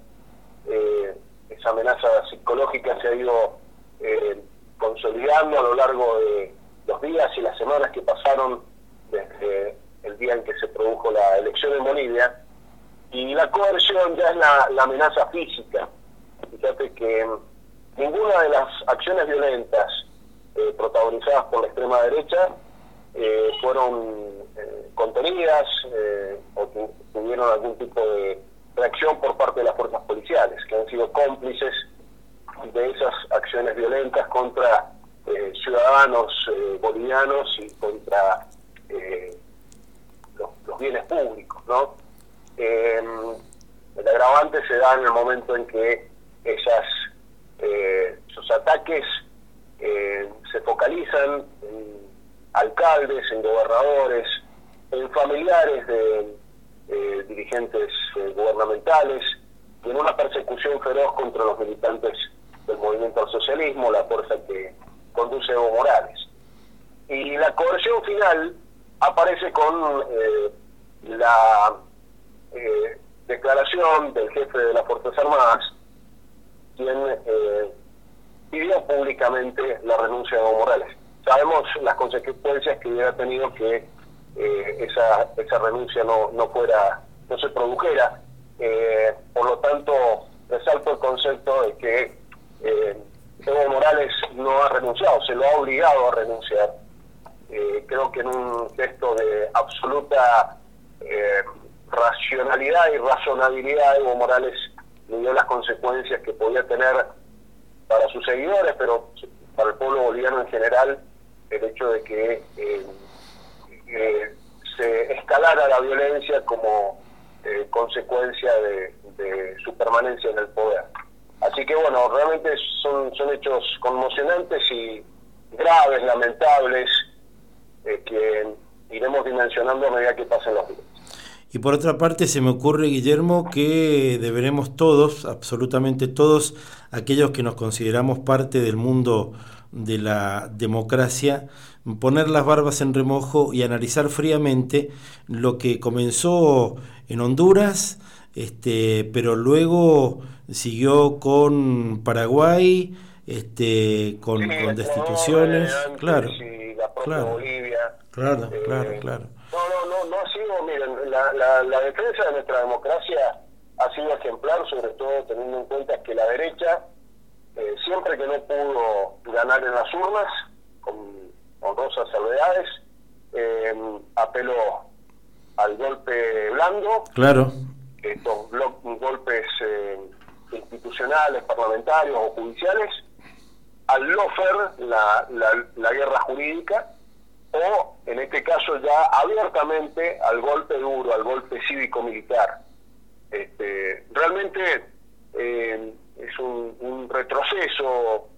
Speaker 9: Eh, esa amenaza psicológica se ha ido eh, consolidando a lo largo de los días y las semanas que pasaron desde el día en que se produjo la elección en Bolivia. Y la coerción ya es la, amenaza física. Fíjate que ninguna de las acciones violentas eh, protagonizadas por la extrema derecha fueron contenidas o tuvieron algún tipo de reacción por parte de las fuerzas policiales, que han sido cómplices de esas acciones violentas contra eh, ciudadanos eh, bolivianos y contra eh, los, bienes públicos. ¿no? Em, el agravante se da en el momento en que esas, esos ataques se focalizan en alcaldes, en gobernadores, en familiares de eh, dirigentes eh, gubernamentales y en una persecución feroz contra los militantes del movimiento al socialismo, la fuerza que conduce Evo Morales. Y la coerción final aparece con eh, la declaración del jefe de las Fuerzas Armadas, quien pidió públicamente la renuncia de Evo Morales. Sabemos las consecuencias que hubiera tenido que eh, esa, esa renuncia no, no fuera, no se produjera. Eh, por lo tanto, resalto el concepto de que eh, Evo Morales no ha renunciado, se lo ha obligado a renunciar. Creo que en un gesto de absoluta racionalidad y razonabilidad, Evo Morales le dio las consecuencias que podía tener para sus seguidores, pero para el pueblo boliviano en general, el hecho de que eh, se escalara la violencia como eh, consecuencia de, su permanencia en el poder. Así que bueno, realmente son, son hechos conmocionantes y graves, lamentables, eh, que iremos dimensionando a medida que pasen los días.
Speaker 2: Y por otra parte, se me ocurre, Guillermo, que deberemos todos, absolutamente todos, aquellos que nos consideramos parte del mundo de la democracia, poner las barbas en remojo y analizar fríamente lo que comenzó en Honduras, este, pero luego siguió con Paraguay, este, con, destituciones, claro, claro, claro, claro,
Speaker 9: eh, claro. No, no, no, no ha sido, miren, la, la defensa de nuestra democracia ha sido ejemplar, sobre todo teniendo en cuenta que la derecha, eh, siempre que no pudo ganar en las urnas, con honrosas salvedades, eh, apeló al golpe blando,
Speaker 2: claro.
Speaker 9: estos golpes eh, institucionales, parlamentarios o judiciales, al lofer, la, la, guerra jurídica, o en este caso ya abiertamente al golpe duro, al golpe cívico-militar. Este, realmente eh, es un, un, retroceso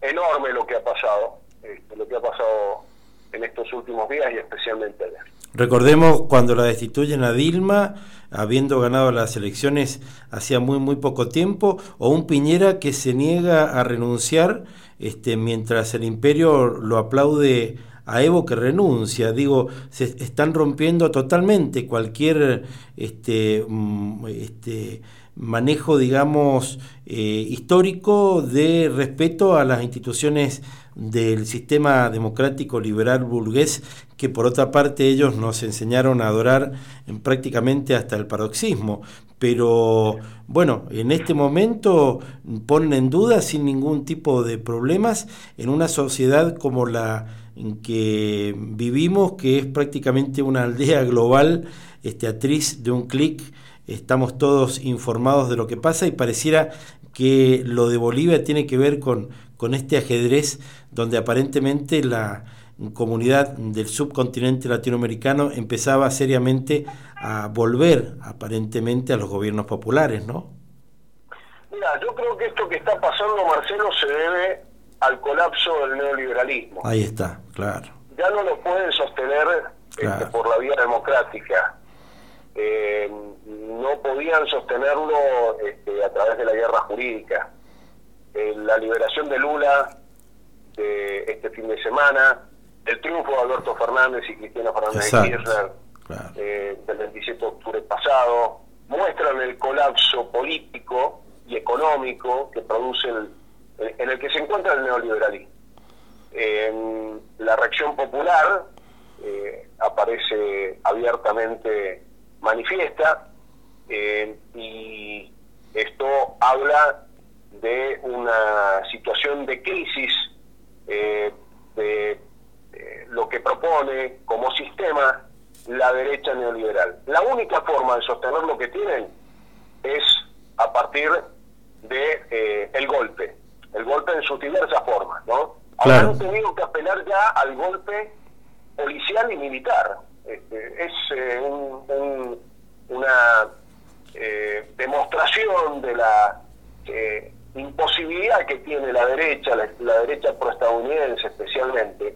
Speaker 9: enorme lo que ha pasado. Este, lo que ha pasado en estos últimos días y especialmente ayer.
Speaker 2: Recordemos cuando la destituyen a Dilma, habiendo ganado las elecciones hacía muy muy poco tiempo, o un Piñera que se niega a renunciar este, mientras el imperio lo aplaude a Evo que renuncia. Digo, se están rompiendo totalmente cualquier este, mm, este, manejo, digamos, eh, histórico de respeto a las instituciones del sistema democrático liberal burgués que por otra parte ellos nos enseñaron a adorar en prácticamente hasta el paroxismo. Pero bueno, en este momento ponen en duda sin ningún tipo de problemas en una sociedad como la en que vivimos, que es prácticamente una aldea global, este, atriz de un clic, estamos todos informados de lo que pasa y pareciera que lo de Bolivia tiene que ver con, con este ajedrez donde aparentemente la comunidad del subcontinente latinoamericano empezaba seriamente a volver aparentemente a los gobiernos populares, ¿no?
Speaker 9: Mira, yo creo que esto que está pasando, Marcelo, se debe al colapso del neoliberalismo.
Speaker 2: Ahí está, claro.
Speaker 9: Ya no lo pueden sostener este, por la vía democrática. Eh, no podían sostenerlo este, a través de la guerra jurídica. Eh, la liberación de Lula de este fin de semana, el triunfo de Alberto Fernández y Cristina Fernández de Kirchner eh, del 27 de octubre pasado, muestran el colapso político y económico que produce el, en el que se encuentra el neoliberalismo. la reacción popular aparece abiertamente manifiesta eh, y esto habla de una situación de crisis eh, de lo que propone como sistema la derecha neoliberal. La única forma de sostener lo que tienen es a partir de eh, el golpe, el golpe en sus diversas formas, ¿no? Ahora han tenido que apelar ya al golpe policial y militar. Este, es un, una eh, demostración de la eh, imposibilidad que tiene la derecha, la, derecha proestadounidense especialmente,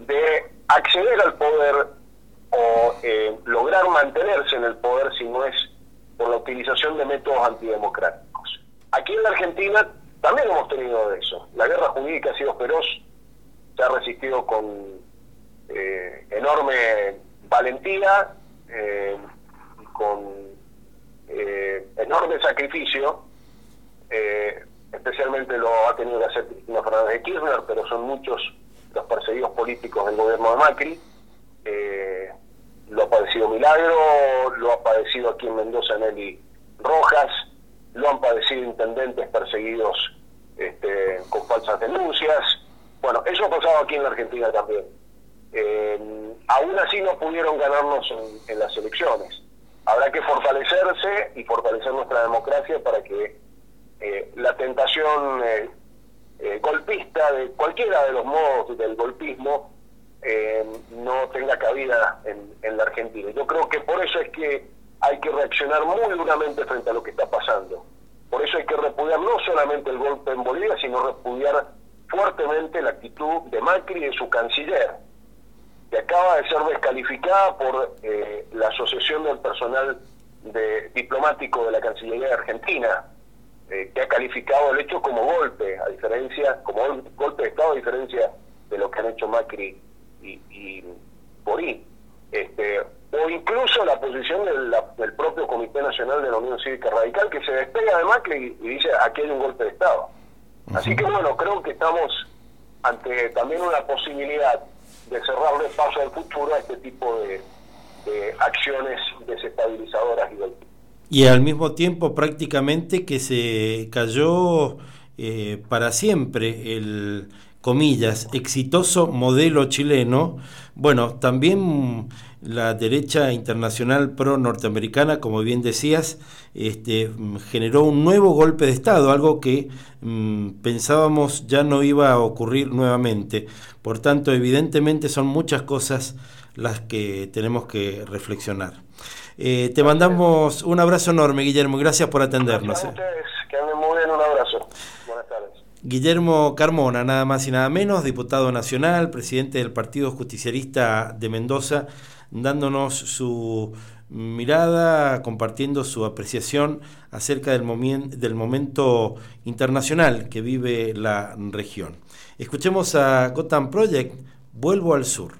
Speaker 9: de acceder al poder o eh, lograr mantenerse en el poder si no es por la utilización de métodos antidemocráticos. Aquí en la Argentina también hemos tenido eso. La guerra jurídica ha sido feroz, se ha resistido con enorme valentía, con eh, enorme sacrificio, eh, especialmente lo ha tenido que hacer Cristina Fernández de Kirchner, pero son muchos los perseguidos políticos del gobierno de Macri. Eh, lo ha padecido Milagro, lo ha padecido aquí en Mendoza Nelly Rojas, lo han padecido intendentes perseguidos este, con falsas denuncias. Bueno, eso ha pasado aquí en la Argentina también. Eh, aún así no pudieron ganarnos en, las elecciones. Habrá que fortalecerse y fortalecer nuestra democracia para que eh, la tentación eh, golpista de cualquiera de los modos del golpismo no tenga cabida en, en la Argentina. Yo creo que por eso es que hay que reaccionar muy duramente frente a lo que está pasando. Por eso hay que repudiar no solamente el golpe en Bolivia, sino repudiar fuertemente la actitud de Macri y de su canciller, que acaba de ser descalificada por eh, la Asociación del Personal de, Diplomático de la Cancillería de Argentina, eh, que ha calificado el hecho como golpe, a diferencia, como golpe de Estado, a diferencia de lo que han hecho Macri y, y Borí. Este, o incluso la posición del, propio Comité Nacional de la Unión Cívica Radical, que se despega de Macri y, dice aquí hay un golpe de Estado. Así que bueno, creo que estamos ante también una posibilidad de cerrarle paso al futuro a este tipo de, acciones desestabilizadoras
Speaker 2: y Y al mismo tiempo prácticamente que se cayó eh, para siempre el, comillas, exitoso modelo chileno, bueno, también la derecha internacional pro-norteamericana, como bien decías, este, generó un nuevo golpe de Estado, algo que mm, pensábamos ya no iba a ocurrir nuevamente. Por tanto, evidentemente son muchas cosas las que tenemos que reflexionar. Eh, te mandamos un abrazo enorme, Guillermo, gracias por atendernos.
Speaker 9: Gracias a eh. ustedes, que anden muy bien, un abrazo. Buenas tardes.
Speaker 2: Guillermo Carmona, nada más y nada menos, diputado nacional, presidente del Partido Justicialista de Mendoza, dándonos su mirada, compartiendo su apreciación acerca del, del momento internacional que vive la región. Escuchemos a Gotham Project, Vuelvo al Sur.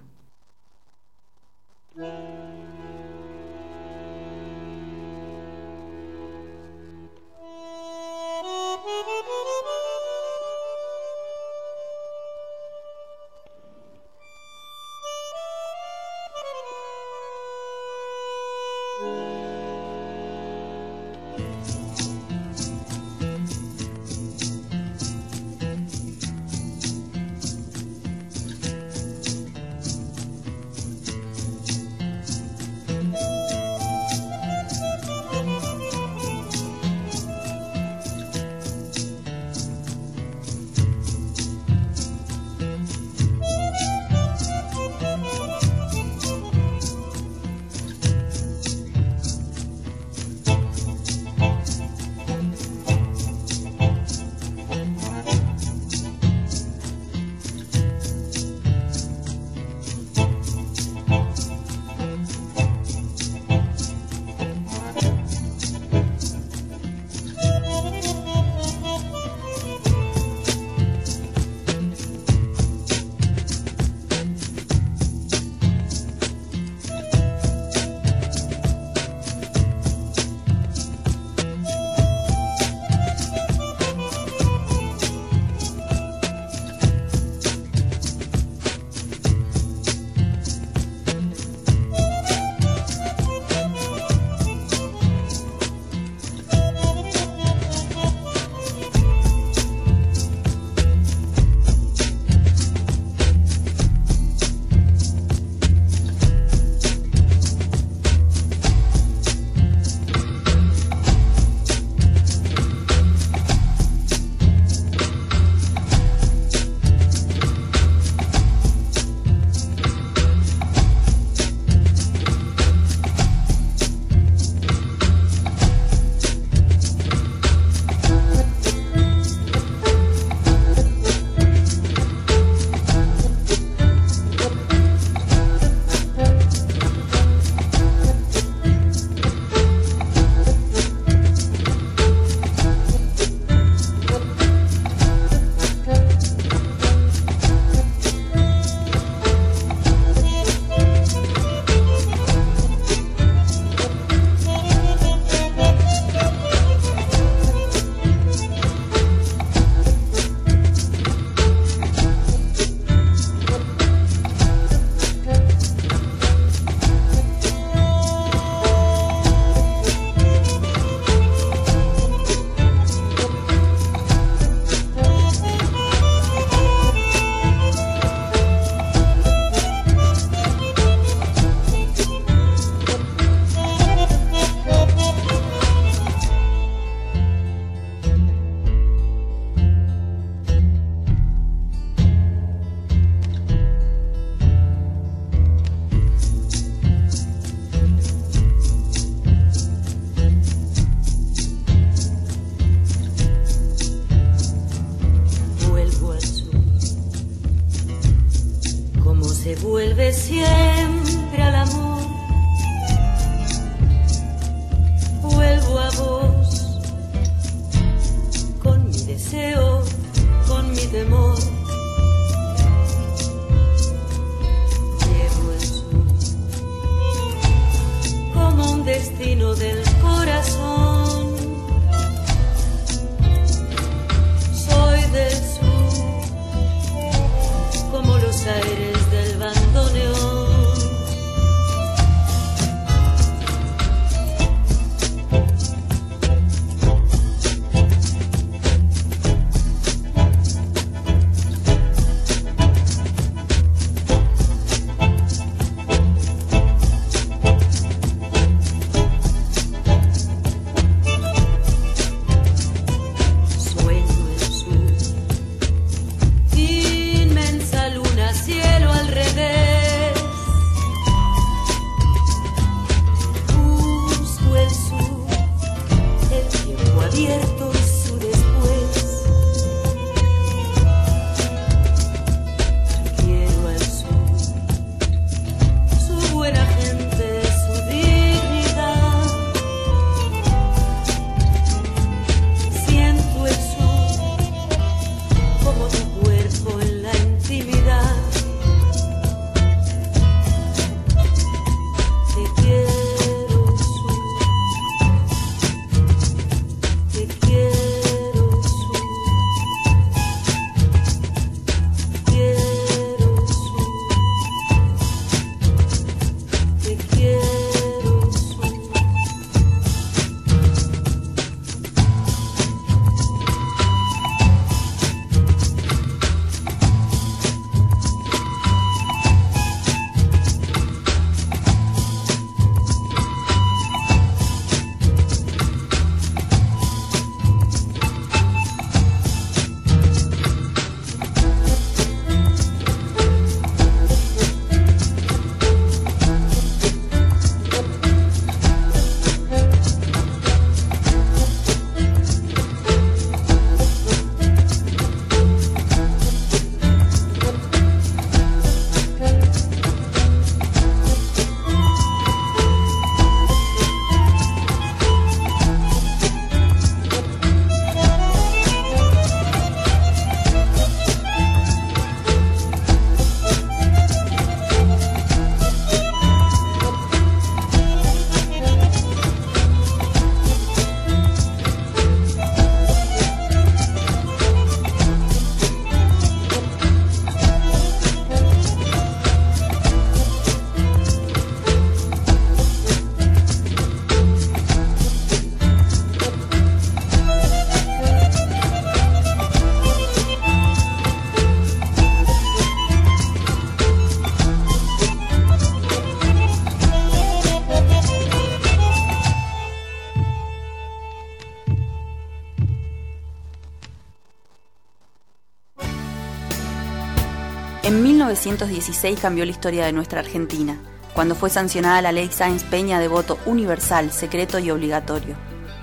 Speaker 4: 1916 cambió la historia de nuestra Argentina, cuando fue sancionada la ley Sáenz Peña de voto universal, secreto y obligatorio.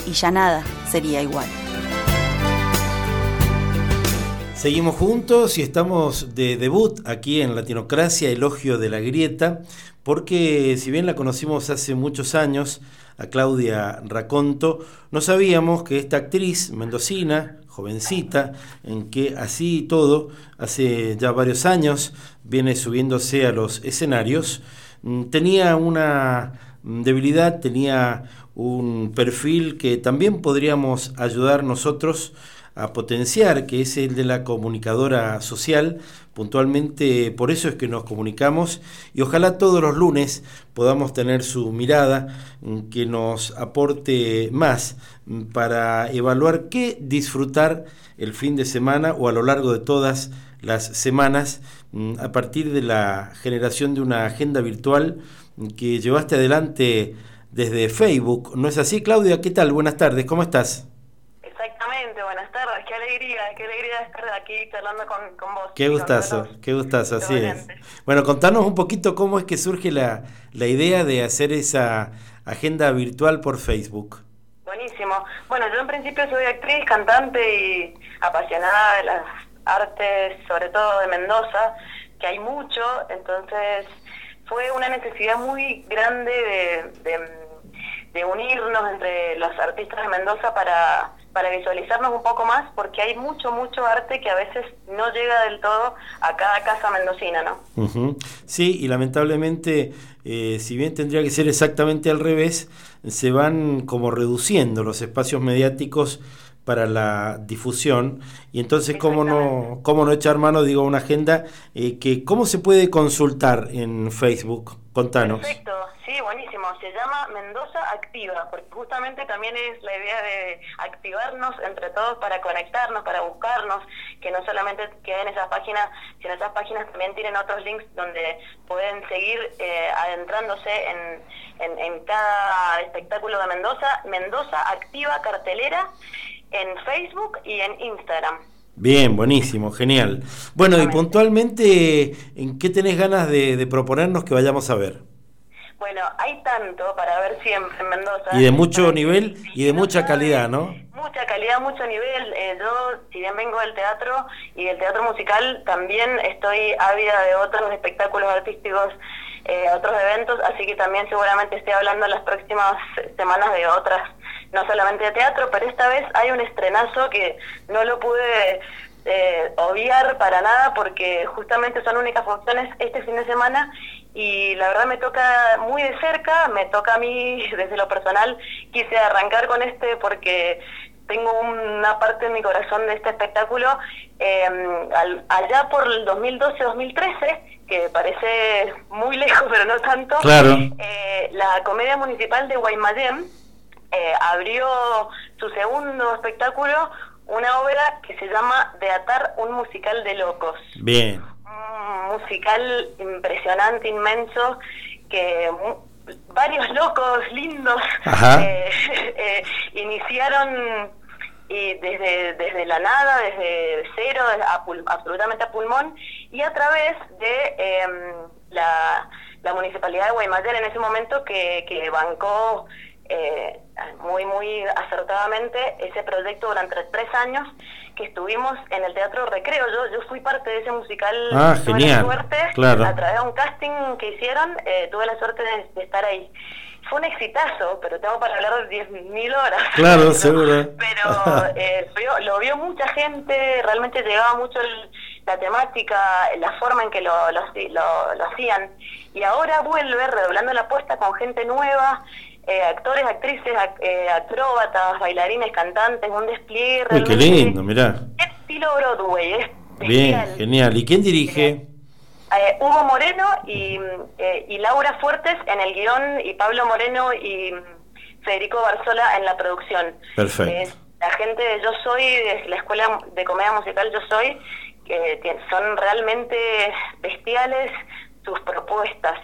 Speaker 4: Y ya nada sería igual.
Speaker 2: Seguimos juntos y estamos de debut aquí en Latinocracia, Elogio de la Grieta, porque si bien la conocimos hace muchos años, a Claudia Raconto, no sabíamos que esta actriz mendocina, jovencita, en que así todo, hace ya varios años, viene subiéndose a los escenarios, mm, tenía una debilidad, tenía un perfil que también podríamos ayudar nosotros a potenciar, que es el de la comunicadora social. Puntualmente por eso es que nos comunicamos y ojalá todos los lunes podamos tener su mirada mm, que nos aporte más mm, para evaluar qué disfrutar el fin de semana o a lo largo de todas las semanas mm, a partir de la generación de una agenda virtual que llevaste adelante desde Facebook. ¿No es así, Claudia? ¿Qué tal? Buenas tardes, ¿cómo estás?
Speaker 10: Exactamente, buenas tardes, qué alegría, qué alegría estar aquí charlando con, con vos.
Speaker 2: Qué gustazo, qué gustazo, así es. Bueno, contanos un poquito cómo es que surge la, la idea de hacer esa agenda virtual por Facebook.
Speaker 10: Buenísimo. Bueno, yo en principio soy actriz, cantante y apasionada de las artes, sobre todo de Mendoza, que hay mucho, entonces fue una necesidad muy grande de, de, de unirnos entre los artistas de Mendoza para para visualizarnos un poco más, porque hay mucho, mucho arte que a veces no llega del todo a cada casa mendocina, ¿no?
Speaker 2: Ujú. Sí, y lamentablemente, eh, si bien tendría que ser exactamente al revés, se van como reduciendo los espacios mediáticos para la difusión. Y entonces cómo no cómo no echar mano digo a una agenda eh, que cómo se puede consultar en Facebook contanos.
Speaker 10: Perfecto, sí, buenísimo. Se llama Mendoza Activa, porque justamente también es la idea de activarnos entre todos para conectarnos, para buscarnos, que no solamente queden esas páginas, sino esas páginas también tienen otros links donde pueden seguir eh, adentrándose en, en, en cada espectáculo de Mendoza. Mendoza Activa Cartelera en Facebook y en Instagram.
Speaker 2: Bien, buenísimo, genial. Bueno, y puntualmente, ¿en qué tenés ganas de, de proponernos que vayamos a ver?
Speaker 10: Bueno, hay tanto para ver siempre en Mendoza.
Speaker 2: Y de mucho nivel y de mucha calidad, ¿no?
Speaker 10: Mucha calidad, mucho nivel. Eh, yo, si bien vengo del teatro y del teatro musical, también estoy ávida de otros espectáculos artísticos, eh, otros eventos, así que también seguramente estoy hablando las próximas semanas de otras, no solamente de teatro, pero esta vez hay un estrenazo que no lo pude eh, obviar para nada porque justamente son únicas funciones este fin de semana y la verdad me toca muy de cerca, me toca a mí desde lo personal, quise arrancar con este porque tengo una parte de mi corazón de este espectáculo eh, al- allá por el 2012-2013, que parece muy lejos pero no tanto,
Speaker 2: Claro.
Speaker 10: eh, la Comedia Municipal de Guaymallén eh, abrió su segundo espectáculo, una obra que se llama De atar un musical de locos
Speaker 2: Bien,
Speaker 10: musical impresionante, inmenso, que varios locos lindos eh, eh, iniciaron y desde, desde la nada, desde cero, a pul- absolutamente a pulmón, y a través de em, la, la municipalidad de Guaymallén en ese momento que, que bancó eh, muy, muy acertadamente ese proyecto durante tres años que estuvimos en el Teatro Recreo. Yo, yo fui parte de ese musical,
Speaker 2: Ah,
Speaker 10: tuve
Speaker 2: genial,
Speaker 10: la suerte,
Speaker 2: claro.
Speaker 10: a través de un casting que hicieron, eh, tuve la suerte de, de estar ahí. Fue un exitazo, pero tengo para hablar de 10.000 horas.
Speaker 2: claro,
Speaker 10: Pero-
Speaker 2: seguro.
Speaker 10: Pero eh, lo vio mucha gente, realmente llegaba mucho el- la temática, la forma en que lo, lo- lo hacían. Y ahora vuelve redoblando la apuesta con gente nueva, eh, actores, actrices, ac- eh, acróbatas, bailarines, cantantes, un despliegue
Speaker 2: Uy, qué lindo, mirá.
Speaker 10: estilo Broadway. Es
Speaker 2: Bien, genial. ¿Y quién dirige?
Speaker 10: Eh, Hugo Moreno y, eh, y Laura Fuertes en el guion y Pablo Moreno y mm, Federico Barzola en la producción.
Speaker 2: Perfecto.
Speaker 10: La gente de Yo Soy, de la Escuela de Comedia Musical Yo Soy, que son realmente bestiales sus propuestas,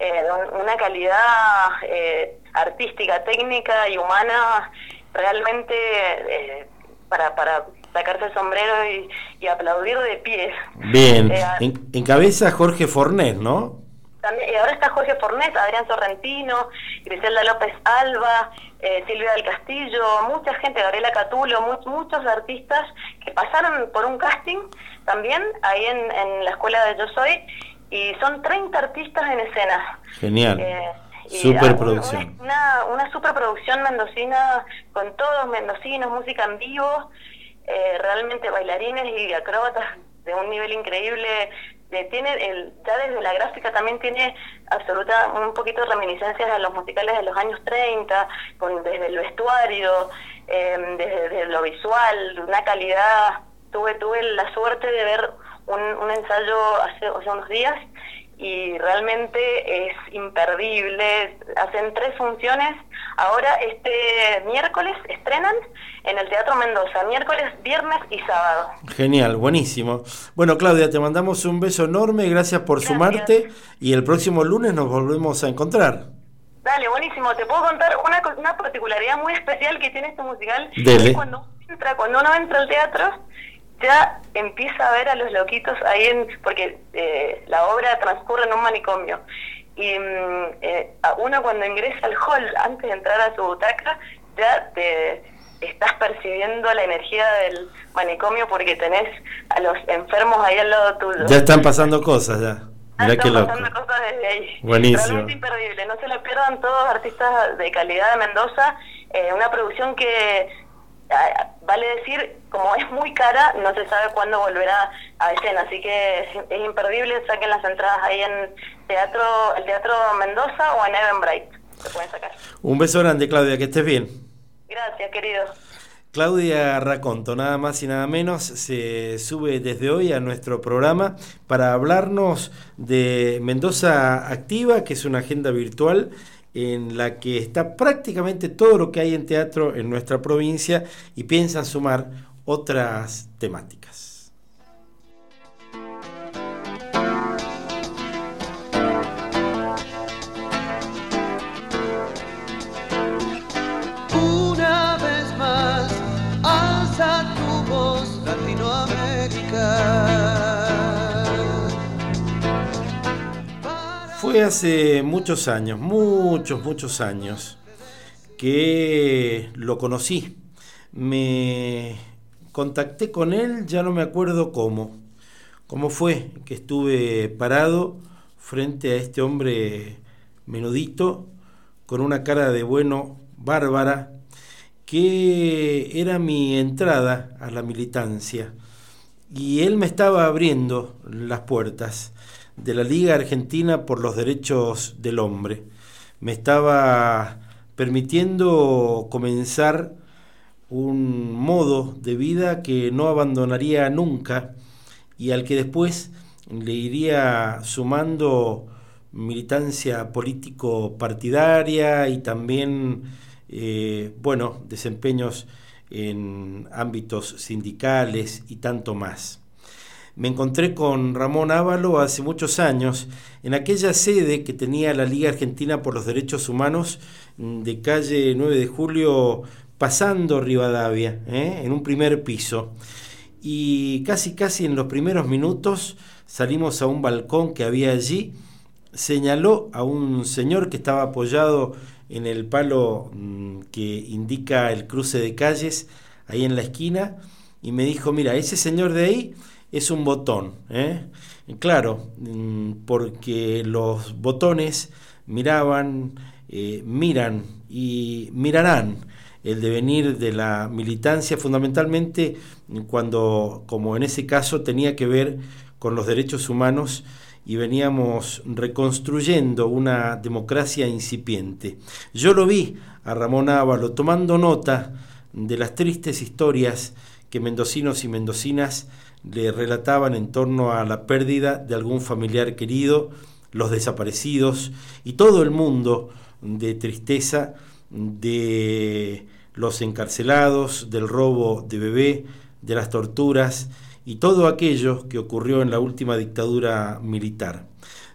Speaker 10: eh, una calidad eh, artística, técnica y humana realmente eh, para, para sacarse el sombrero y, y aplaudir de pie.
Speaker 2: Bien.
Speaker 10: Eh,
Speaker 2: En, encabeza Jorge Fornés, ¿no?
Speaker 10: también, y ahora está Jorge Fornés, Adrián Sorrentino, Griselda López Alba, eh, Silvia del Castillo, mucha gente, Gabriela Catulo, mu- muchos artistas que pasaron por un casting también ahí en, en la escuela de Yo Soy, y son 30 artistas en escena.
Speaker 2: Genial.
Speaker 10: Eh,
Speaker 2: Superproducción.
Speaker 10: Una, una, superproducción mendocina con todos mendocinos, música en vivo, eh, realmente bailarines y acróbatas de un nivel increíble. Eh, tiene el, ya desde la gráfica también tiene absoluta un poquito de reminiscencias a los musicales de los años 30, con, desde el vestuario, eh, desde, desde lo visual, una calidad. Tuve tuve la suerte de ver un, un ensayo hace, unos días y realmente es imperdible. Hacen tres funciones. Ahora este miércoles estrenan en el Teatro Mendoza, miércoles, viernes y sábado.
Speaker 2: Genial, buenísimo. Bueno, Claudia, te mandamos un beso enorme, gracias por sumarte y el próximo lunes nos volvemos a encontrar.
Speaker 10: Dale, buenísimo. Te puedo contar una, una particularidad muy especial que tiene este musical.
Speaker 2: Dele.
Speaker 10: Es cuando, entra, cuando uno entra al teatro, ya empieza a ver a los loquitos ahí, en, porque eh, la obra transcurre en un manicomio. Y mm, eh, uno cuando ingresa al hall, antes de entrar a su butaca, ya te estás percibiendo la energía del manicomio porque tenés a los enfermos ahí al lado tuyo.
Speaker 2: Ya están pasando cosas ya. Mirá
Speaker 10: Están
Speaker 2: qué loco.
Speaker 10: pasando cosas desde ahí.
Speaker 2: Buenísimo.
Speaker 10: Realmente imperdible. No se lo pierdan todos artistas de calidad de Mendoza. Eh, una producción que vale decir, como es muy cara, no se sabe cuándo volverá a escena, así que es, imperdible, saquen las entradas ahí en teatro, el Teatro Mendoza o en se pueden sacar.
Speaker 2: Un beso grande, Claudia, que estés bien.
Speaker 10: Gracias, querido.
Speaker 2: Claudia Raconto, nada más y nada menos, se sube desde hoy a nuestro programa para hablarnos de Mendoza Activa, que es una agenda virtual en la que está prácticamente todo lo que hay en teatro en nuestra provincia y piensan sumar otras temáticas. Fue hace muchos años, muchos, muchos años, que lo conocí. Me contacté con él, ya no me acuerdo cómo. ¿Cómo fue que estuve parado frente a este hombre menudito, con una cara de bueno bárbara, que era mi entrada a la militancia? Y él me estaba abriendo las puertas de la Liga Argentina por los Derechos del Hombre. Me estaba permitiendo comenzar un modo de vida que no abandonaría nunca y al que después le iría sumando militancia político partidaria y también eh, bueno desempeños en ámbitos sindicales y tanto más me encontré con Ramón Ávalo hace muchos años en aquella sede que tenía la Liga Argentina por los Derechos Humanos mm, de calle 9 de Julio pasando Rivadavia, ¿eh? en un primer piso. Y casi casi en los primeros minutos salimos a un balcón que había allí, señaló a un señor que estaba apoyado en el palo mm, que indica el cruce de calles, ahí en la esquina, y me dijo, mira, ese señor de ahí es un botón. ¿eh? Claro, mm, porque los botones miraban, eh, miran y mirarán el devenir de la militancia fundamentalmente cuando, como en ese caso, tenía que ver con los derechos humanos y veníamos reconstruyendo una democracia incipiente. Yo lo vi a Ramón Ávalo tomando nota de las tristes historias que mendocinos y mendocinas le relataban en torno a la pérdida de algún familiar querido, los desaparecidos y todo el mundo de tristeza de los encarcelados, del robo de bebé, de las torturas y todo aquello que ocurrió en la última dictadura militar.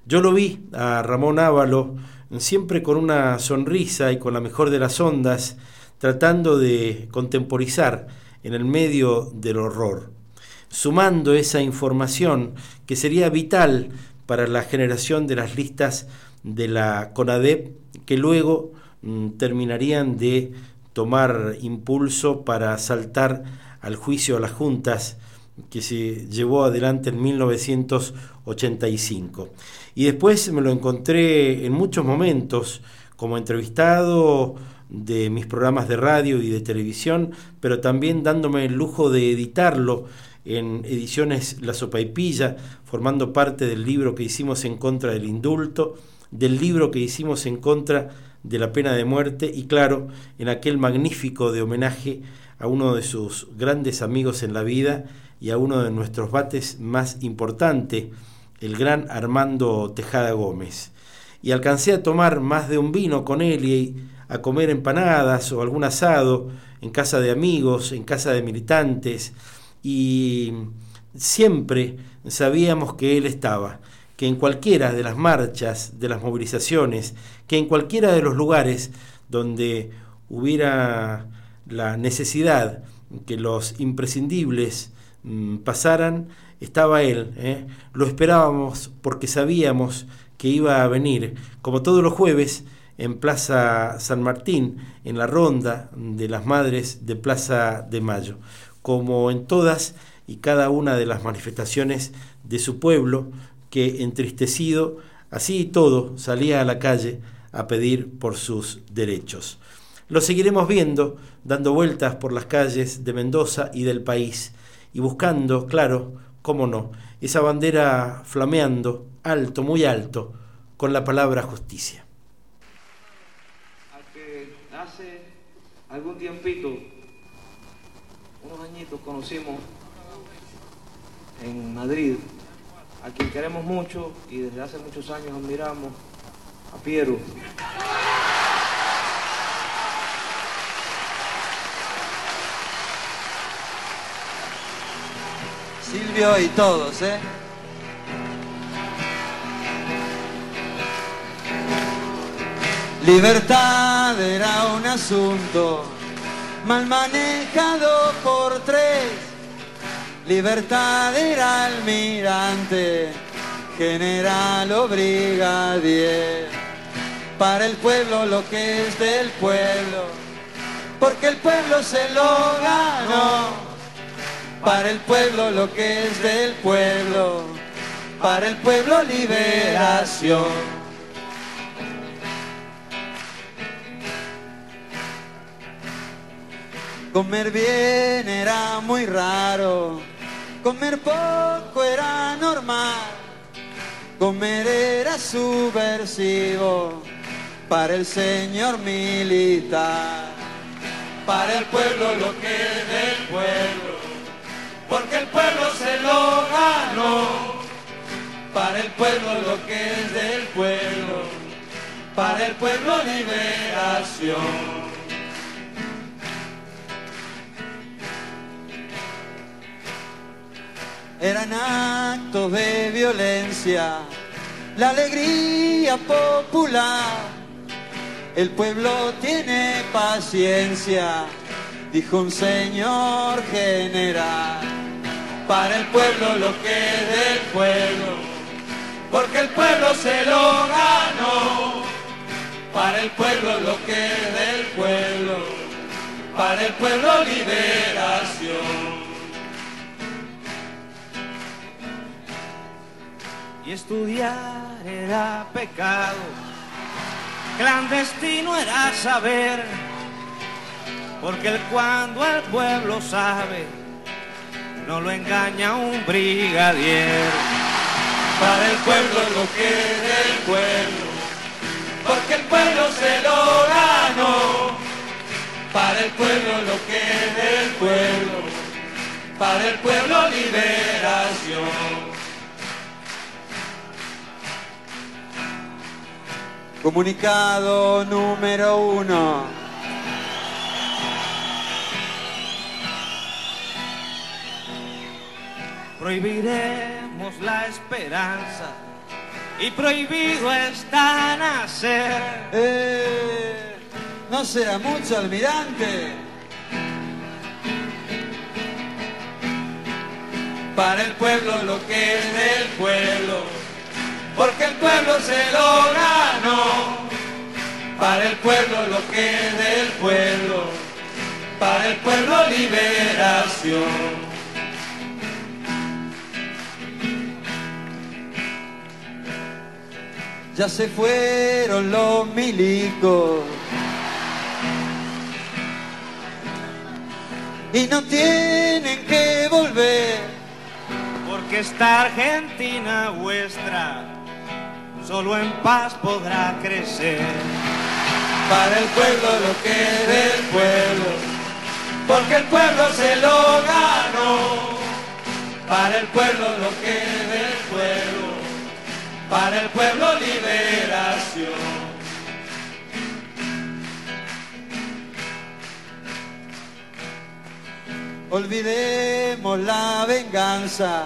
Speaker 2: Yo lo vi a Ramón Ávalo siempre con una sonrisa y con la mejor de las ondas, tratando de contemporizar en el medio del horror sumando esa información que sería vital para la generación de las listas de la CONADEP que luego mm, terminarían de tomar impulso para saltar al juicio a las juntas que se llevó adelante en 1985. Y después me lo encontré en muchos momentos como entrevistado de mis programas de radio y de televisión, pero también dándome el lujo de editarlo en ediciones La Sopa y Pilla, formando parte del libro que hicimos en contra del indulto, del libro que hicimos en contra de la pena de muerte y claro, en aquel magnífico de homenaje a uno de sus grandes amigos en la vida y a uno de nuestros bates más importante, el gran Armando Tejada Gómez. Y alcancé a tomar más de un vino con él y a comer empanadas o algún asado en casa de amigos, en casa de militantes, y siempre sabíamos que Él estaba, que en cualquiera de las marchas, de las movilizaciones, que en cualquiera de los lugares donde hubiera la necesidad que los imprescindibles mm, pasaran, estaba Él. ¿eh? Lo esperábamos porque sabíamos que iba a venir, como todos los jueves, en Plaza San Martín, en la ronda de las Madres de Plaza de Mayo como en todas y cada una de las manifestaciones de su pueblo, que entristecido, así y todo, salía a la calle a pedir por sus derechos. Lo seguiremos viendo, dando vueltas por las calles de Mendoza y del país, y buscando, claro, cómo no, esa bandera flameando, alto, muy alto, con la palabra justicia.
Speaker 11: Al que hace algún tiempito, unos añitos, conocimos en Madrid, a quien queremos mucho y desde hace muchos años admiramos, a Piero.
Speaker 12: Silvio y todos, ¿eh? Libertad era un asunto mal manejado por tres. Libertad era almirante, general o brigadier. Para el pueblo lo que es del pueblo, porque el pueblo se lo ganó para el pueblo lo que es del pueblo, para el pueblo liberación. Comer bien era muy raro, comer poco era normal, comer era subversivo para el señor militar, para el pueblo lo que es del pueblo porque el pueblo se lo ganó. Para el pueblo lo que es del pueblo, para el pueblo liberación. Eran actos de violencia, la alegría popular. El pueblo tiene paciencia, dijo un señor general para el pueblo lo que es del pueblo, porque el pueblo se lo ganó, para el pueblo lo que es del pueblo, para el pueblo liberación.
Speaker 11: Y estudiar era pecado, clandestino era saber, porque cuando el pueblo sabe, no lo engaña un brigadier.
Speaker 12: Para el pueblo lo que del pueblo, porque el pueblo se lo ganó. Para el pueblo lo que del pueblo, para el pueblo liberación. Comunicado número uno.
Speaker 11: prohibiremos la esperanza y prohibido está nacer.
Speaker 12: Eh, ¿No será mucho, almirante? Para el pueblo lo que es del pueblo, porque el pueblo se lo ganó. Para el pueblo lo que es del pueblo, para el pueblo liberación. ya se fueron los milicos. Y no tienen que volver.
Speaker 11: Porque esta Argentina vuestra solo en paz podrá crecer.
Speaker 12: Para el pueblo lo que del pueblo, porque el pueblo se lo ganó. Para el pueblo lo que del pueblo para el pueblo liberación. Olvidemos la venganza,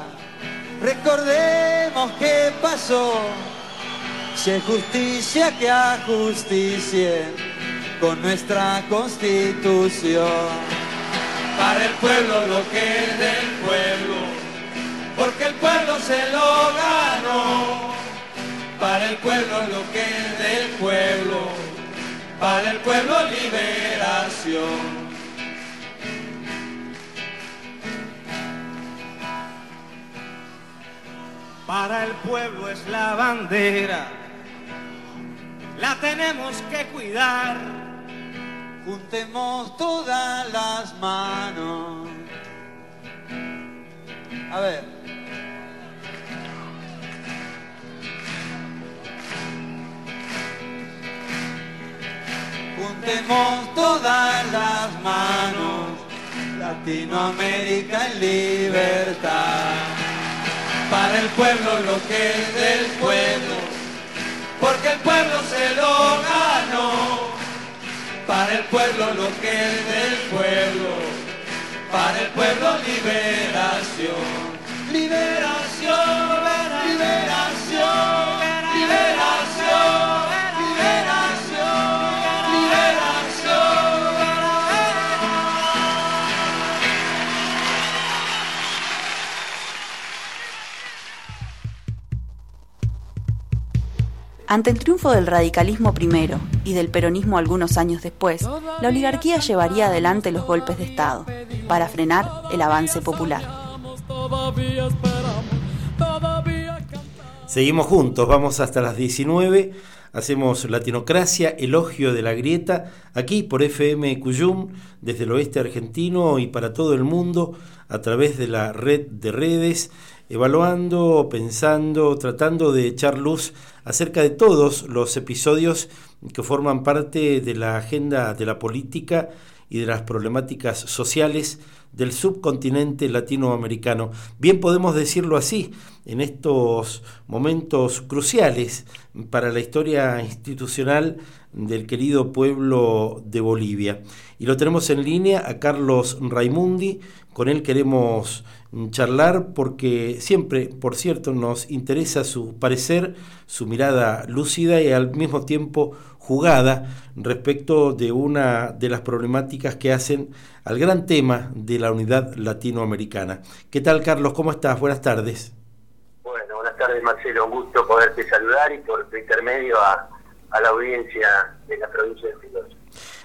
Speaker 12: recordemos qué pasó. Hay justicia que justicia con nuestra constitución. Para el pueblo lo que es del pueblo, porque el pueblo se lo ganó para el pueblo lo que es del pueblo, para el pueblo liberación.
Speaker 11: Para el pueblo es la bandera, la tenemos que cuidar.
Speaker 12: juntemos todas las manos. A ver. Juntemos todas las manos, Latinoamérica en libertad. Para el pueblo lo que es del pueblo, el pueblo se lo ganó. Para el pueblo lo que es del pueblo, para el pueblo liberación. Liberación, liberación, liberación.
Speaker 4: Ante el triunfo del radicalismo primero y del peronismo algunos años después, la oligarquía llevaría adelante los golpes de Estado para frenar el avance popular.
Speaker 2: Seguimos juntos, vamos hasta las 19, hacemos Latinocracia, elogio de la grieta, aquí por FM Cuyum, desde el oeste argentino y para todo el mundo, a través de la red de redes evaluando, pensando, tratando de echar luz acerca de todos los episodios que forman parte de la agenda de la política y de las problemáticas sociales del subcontinente latinoamericano. Bien podemos decirlo así, en estos momentos cruciales para la historia institucional del querido pueblo de Bolivia. Y lo tenemos en línea a Carlos Raimundi, con él queremos charlar porque siempre, por cierto, nos interesa su parecer, su mirada lúcida y al mismo tiempo jugada respecto de una de las problemáticas que hacen al gran tema de la unidad latinoamericana. ¿Qué tal, Carlos? ¿Cómo estás? Buenas tardes.
Speaker 9: Bueno, buenas tardes, Marcelo. Un gusto poderte saludar y por tu intermedio a, la audiencia de la provincia de Mendoza.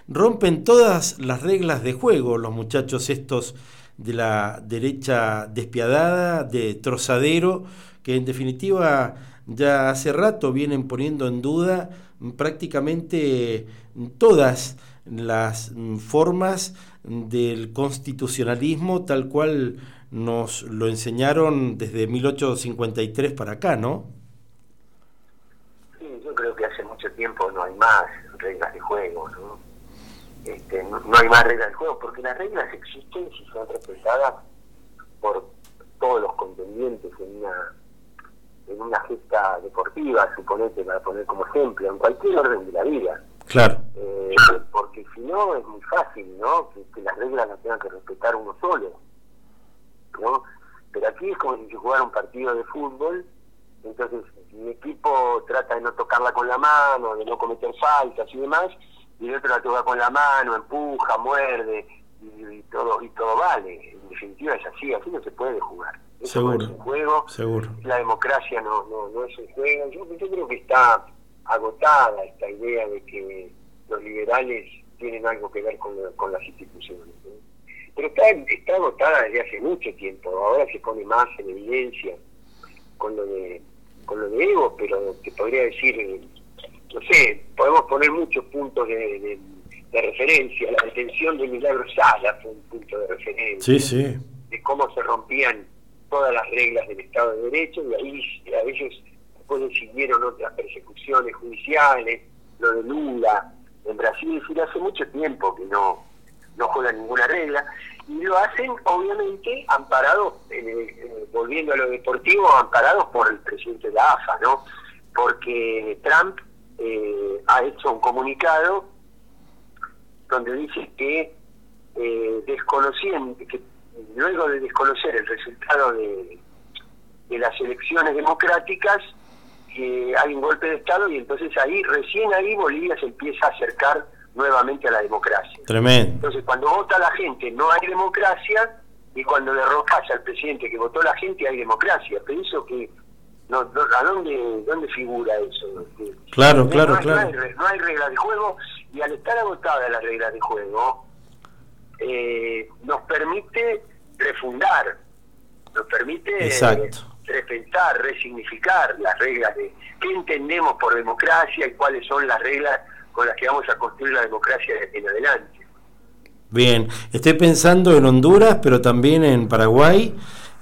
Speaker 2: Rompen todas las reglas de juego los muchachos estos de la derecha despiadada, de trozadero, que en definitiva ya hace rato vienen poniendo en duda prácticamente todas las formas del constitucionalismo tal cual nos lo enseñaron desde 1853 para acá, ¿no?
Speaker 9: Sí, yo creo que hace mucho tiempo no hay más reglas de juego, ¿no? Este, no, hay más reglas de juego, porque las reglas existen si son respetadas por todos los contendientes en una en una gesta deportiva, suponete, para poner como ejemplo, en cualquier orden de la vida.
Speaker 2: Claro.
Speaker 9: Eh, porque si no es muy fácil, ¿no? Que, las reglas las tenga que respetar uno solo, ¿no? Pero aquí es como si se jugara un partido de fútbol, entonces mi equipo trata de no tocarla con la mano, de no cometer faltas y demás, y el otro la toca con la mano, empuja, muerde, y, todo y todo vale. En definitiva es así, así no se puede jugar. Eso
Speaker 2: seguro,
Speaker 9: no es un juego,
Speaker 2: seguro.
Speaker 9: la democracia no, no, no es un juego. Yo, yo creo que está agotada esta idea de que los liberales tienen algo que ver con, con las instituciones. Pero está, está agotada desde hace mucho tiempo, ahora se pone más en evidencia con lo de con lo de Evo, pero te podría decir no sé, podemos poner muchos puntos de, referencia. La detención de Milagro Sala fue un punto de referencia.
Speaker 2: Sí, sí.
Speaker 9: De cómo se rompían todas las reglas del Estado de Derecho y ahí a ellos después siguieron otras persecuciones judiciales, lo de Lula en Brasil, y hace mucho tiempo que no, no juegan ninguna regla y lo hacen obviamente amparados, eh, volviendo a lo deportivo, amparados por el presidente de la AFA, ¿no? Porque Trump eh, ha hecho un comunicado donde dice que eh, desconociendo, que luego de desconocer el resultado de, de las elecciones democráticas, que hay un golpe de Estado y entonces ahí, recién ahí Bolivia se empieza a acercar nuevamente a la democracia.
Speaker 2: Tremendo.
Speaker 9: Entonces cuando vota la gente no hay democracia y cuando derrocas al presidente que votó la gente hay democracia. Pienso que no, ¿A dónde, dónde figura eso?
Speaker 2: Claro, claro,
Speaker 9: claro. No hay, reglas de juego y al estar agotada la regla de juego, eh, nos permite refundar, nos permite
Speaker 2: eh,
Speaker 9: repensar, resignificar las reglas de qué entendemos por democracia y cuáles son las reglas con las que vamos a construir la democracia en adelante.
Speaker 2: Bien, estoy pensando en Honduras, pero también en Paraguay.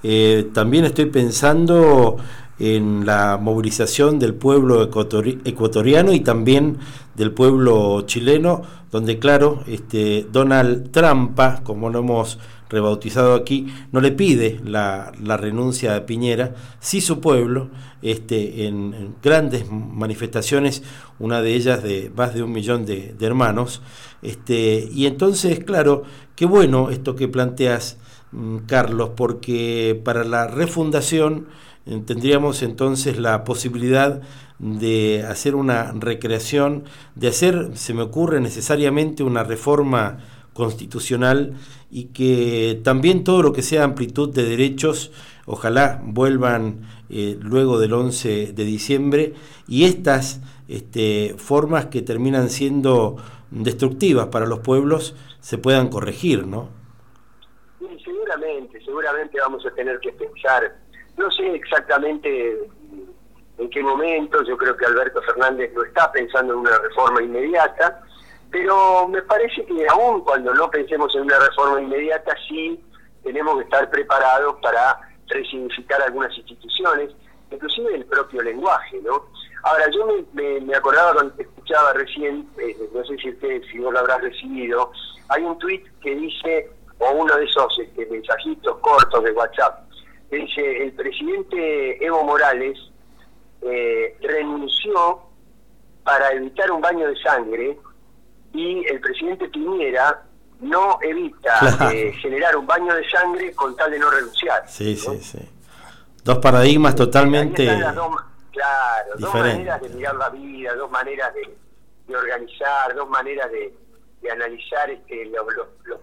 Speaker 2: Eh, también estoy pensando en la movilización del pueblo ecuatoriano y también del pueblo chileno, donde claro, este Donald Trump, como lo hemos rebautizado aquí, no le pide la, renuncia a Piñera, sí su pueblo, este, en, grandes manifestaciones, una de ellas de más de un millón de, hermanos, este, y entonces, claro, qué bueno esto que planteas, mm, Carlos, porque para la refundación tendríamos entonces la posibilidad de hacer una recreación, de hacer, se me ocurre necesariamente una reforma constitucional y que también todo lo que sea amplitud de derechos, ojalá vuelvan eh, luego del 11 de diciembre y estas este, formas que terminan siendo destructivas para los pueblos se puedan corregir, ¿no?
Speaker 9: seguramente, seguramente vamos a tener que pensar, no sé exactamente en qué momento, yo creo que Alberto Fernández no está pensando en una reforma inmediata, pero me parece que aún cuando no pensemos en una reforma inmediata, sí tenemos que estar preparados para resignificar algunas instituciones, inclusive el propio lenguaje, ¿no? Ahora, yo me, acordaba cuando escuchaba recién, eh, no sé si usted, si vos lo habrás recibido, hay un tuit que dice, o uno de esos este, mensajitos cortos de WhatsApp, dice, el presidente Evo Morales eh, renunció para evitar un baño de sangre y el presidente Piñera no evita eh, generar un baño de sangre con tal de no renunciar.
Speaker 2: Sí, sí, sí. Dos paradigmas totalmente
Speaker 9: dos, claro, dos maneras de mirar la vida, dos maneras de, organizar, dos maneras de, analizar este, los, los, los,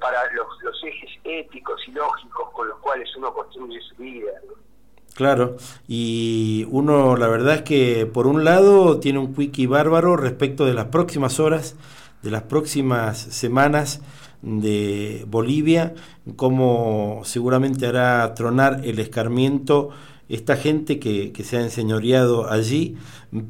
Speaker 9: para, los, los ejes éticos y lógicos con los cuales uno construye su vida.
Speaker 2: Claro, y uno la verdad es que por un lado tiene un quickie bárbaro respecto de las próximas horas, de las próximas semanas de Bolivia, como seguramente hará tronar el escarmiento esta gente que, se ha enseñoreado allí,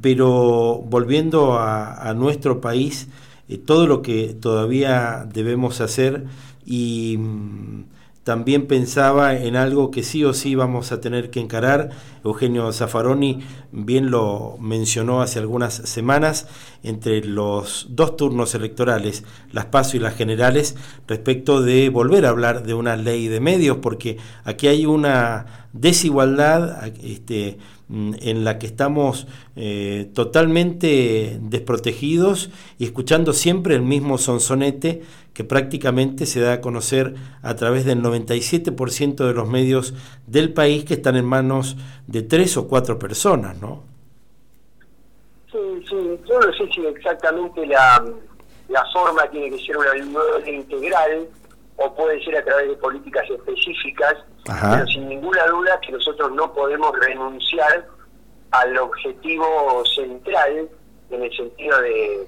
Speaker 2: pero volviendo a, nuestro país, eh, todo lo que todavía debemos hacer y mm, también pensaba en algo que sí o sí vamos a tener que encarar. Eugenio Zaffaroni bien lo mencionó hace algunas semanas, entre los dos turnos electorales, las PASO y las generales, respecto de volver a hablar de una ley de medios, porque aquí hay una desigualdad este, en la que estamos eh, totalmente desprotegidos y escuchando siempre el mismo sonsonete que prácticamente se da a conocer a través del 97% de los medios del país que están en manos de tres o cuatro personas, ¿no?
Speaker 9: Sí, sí, yo no sé si exactamente la, la forma tiene que ser una integral o puede ser a través de políticas específicas, pero sin ninguna duda que nosotros no podemos renunciar al objetivo central en el sentido de,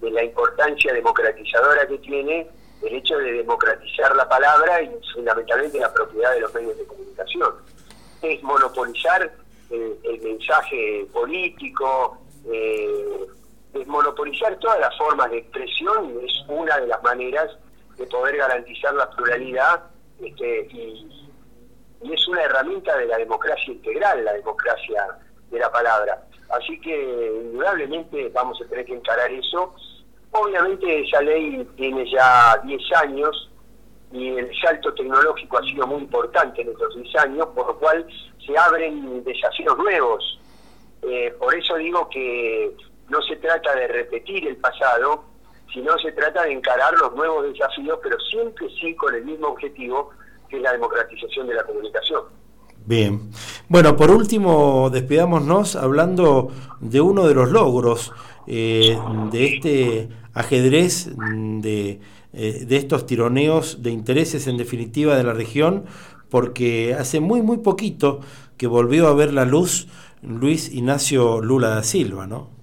Speaker 9: la importancia democratizadora que tiene el hecho de democratizar la palabra y fundamentalmente la propiedad de los medios de comunicación. Es monopolizar el, mensaje político, eh, desmonopolizar todas las formas de expresión es una de las maneras de poder garantizar la pluralidad este, y, es una herramienta de la democracia integral, la democracia de la palabra. Así que indudablemente vamos a tener que encarar eso. Obviamente esa ley tiene ya 10 años y el salto tecnológico ha sido muy importante en estos 10 años, por lo cual se abren desafíos nuevos. Eh, por eso digo que no se trata de repetir el pasado, sino se trata de encarar los nuevos desafíos, pero siempre sí con el mismo objetivo, que es la democratización de la comunicación.
Speaker 2: Bien. Bueno, por último, despidámonos hablando de uno de los logros eh, de este ajedrez, de, eh, de estos tironeos de intereses en definitiva de la región, porque hace muy, muy poquito que volvió a ver la luz Luis Ignacio Lula da Silva, ¿no?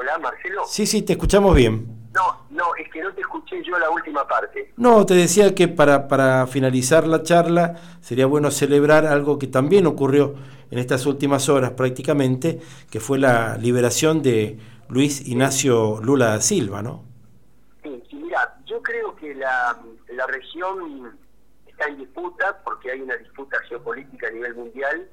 Speaker 9: Hola, Marcelo.
Speaker 2: Sí, sí, te escuchamos bien.
Speaker 9: No, no, es que no te escuché yo la última parte.
Speaker 2: No, te decía que para, para finalizar la charla sería bueno celebrar algo que también ocurrió en estas últimas horas prácticamente, que fue la liberación de Luis Ignacio Lula da Silva, ¿no?
Speaker 9: Sí, sí, mira, yo creo que la, la región está en disputa porque hay una disputa geopolítica a nivel mundial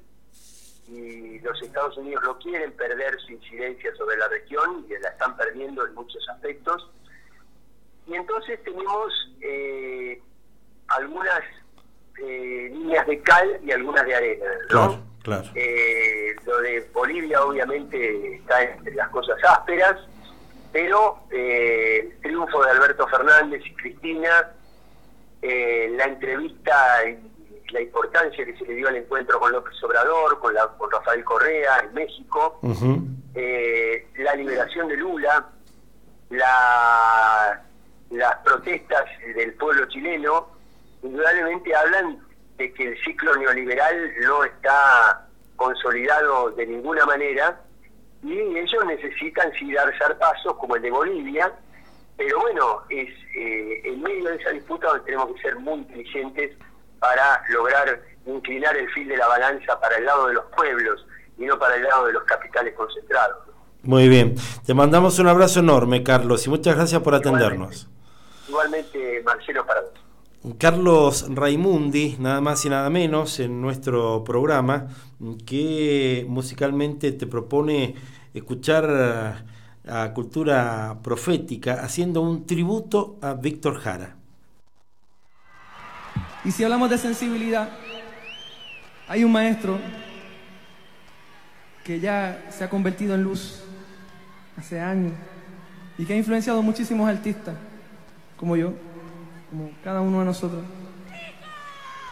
Speaker 9: y los Estados Unidos no quieren perder su incidencia sobre la región y la están perdiendo en muchos aspectos. Y entonces tenemos eh, algunas eh, líneas de cal y algunas de arena.
Speaker 2: Claro, claro.
Speaker 9: Eh, lo de Bolivia obviamente está entre las cosas ásperas, pero el triunfo de Alberto Fernández y Cristina, la entrevista la importancia que se le dio al encuentro con López Obrador, con, la, con Rafael Correa en México, eh, la liberación de Lula, la, las protestas del pueblo chileno, indudablemente hablan de que el ciclo neoliberal no está consolidado de ninguna manera y ellos necesitan sí dar pasos como el de Bolivia, pero bueno, es eh, en medio de esa disputa donde tenemos que ser muy inteligentes para lograr inclinar el fil de la balanza para el lado de los pueblos y no para el lado de los capitales concentrados.
Speaker 2: Muy bien, te mandamos un abrazo enorme, Carlos, y muchas gracias por atendernos.
Speaker 9: Igualmente, Marcelo, para vos.
Speaker 2: Carlos Raimundi, nada más y nada menos, en nuestro programa, que musicalmente te propone escuchar a Cultura Profética haciendo un tributo a Víctor Jara.
Speaker 13: Y si hablamos de sensibilidad, hay un maestro que ya se ha convertido en luz hace años y que ha influenciado muchísimos artistas, como yo, como cada uno de nosotros.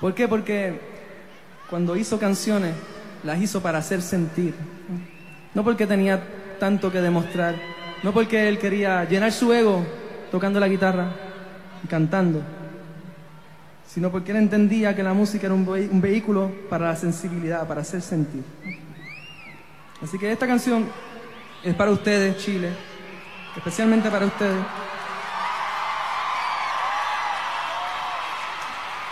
Speaker 13: ¿Por qué? Porque cuando hizo canciones, las hizo para hacer sentir, no porque tenía tanto que demostrar, no porque él quería llenar su ego tocando la guitarra y cantando sino porque él entendía que la música era un, vehículo para la sensibilidad, para hacer sentir. Así que esta canción es para ustedes, Chile, especialmente para ustedes.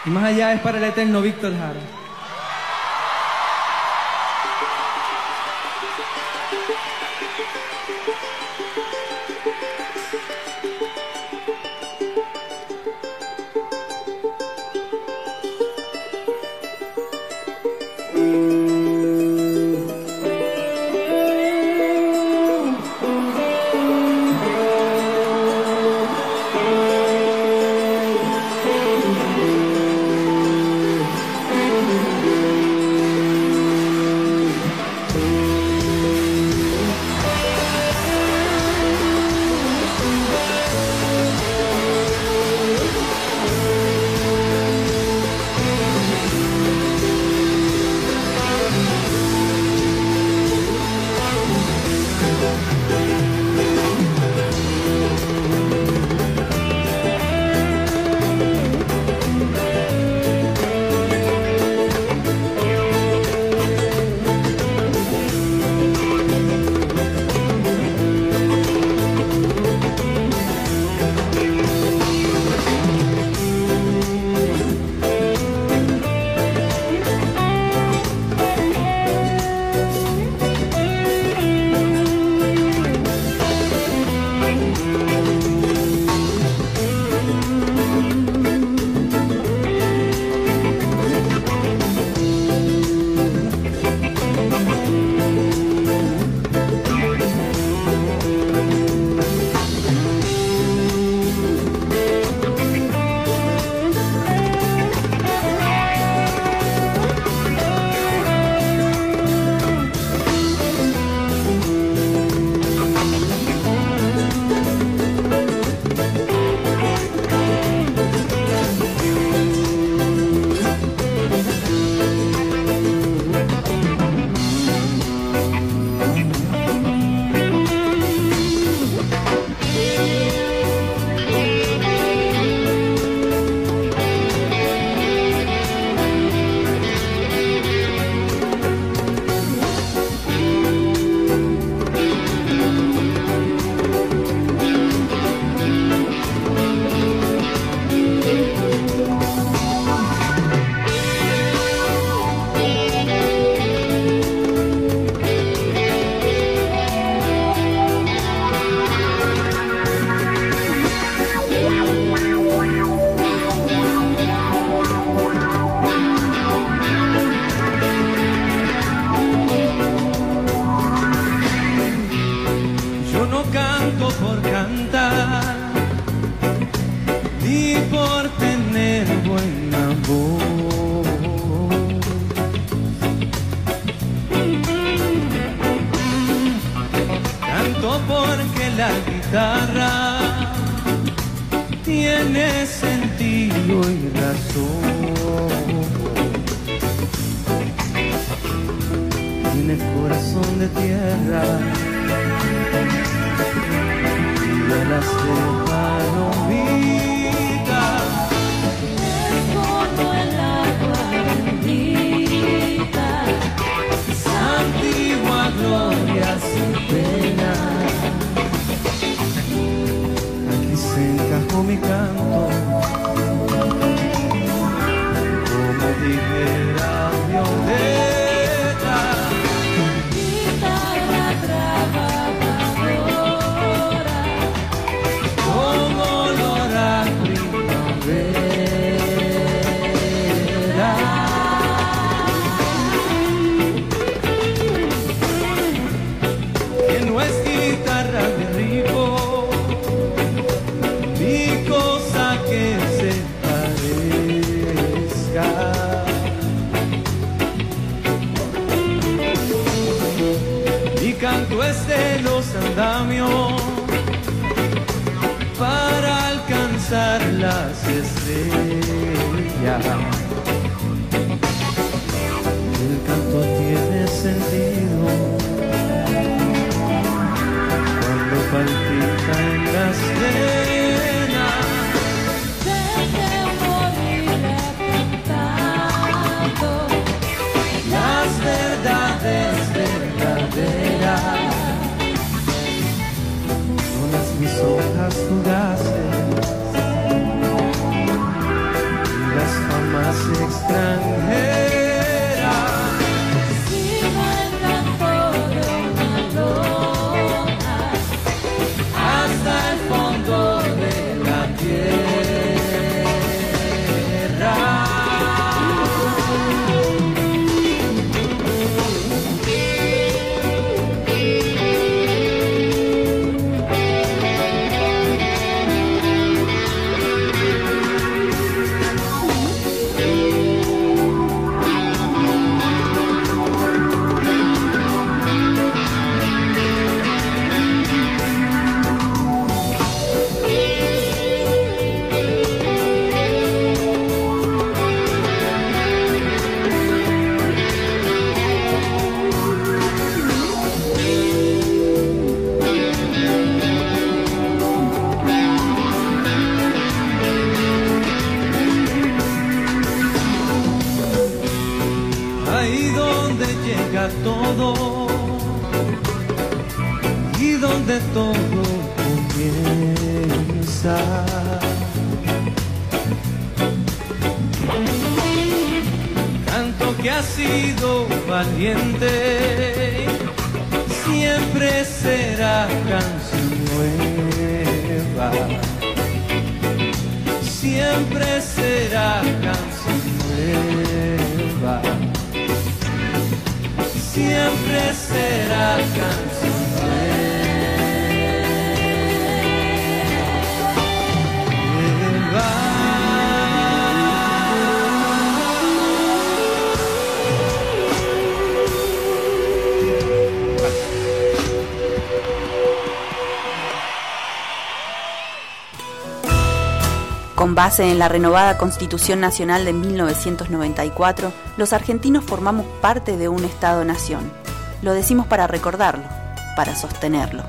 Speaker 13: Y más allá es para el eterno Víctor Jara.
Speaker 14: Y donde todo comienza. Canto que ha sido valiente, siempre será canción nueva. Siempre será canción nueva siempre será canción
Speaker 4: Con base en la renovada Constitución Nacional de 1994, los argentinos formamos parte de un Estado-nación. Lo decimos para recordarlo, para sostenerlo.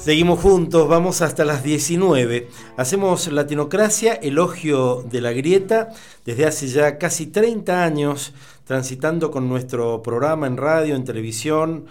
Speaker 2: Seguimos juntos, vamos hasta las 19. Hacemos Latinocracia, elogio de la grieta, desde hace ya casi 30 años, transitando con nuestro programa en radio, en televisión,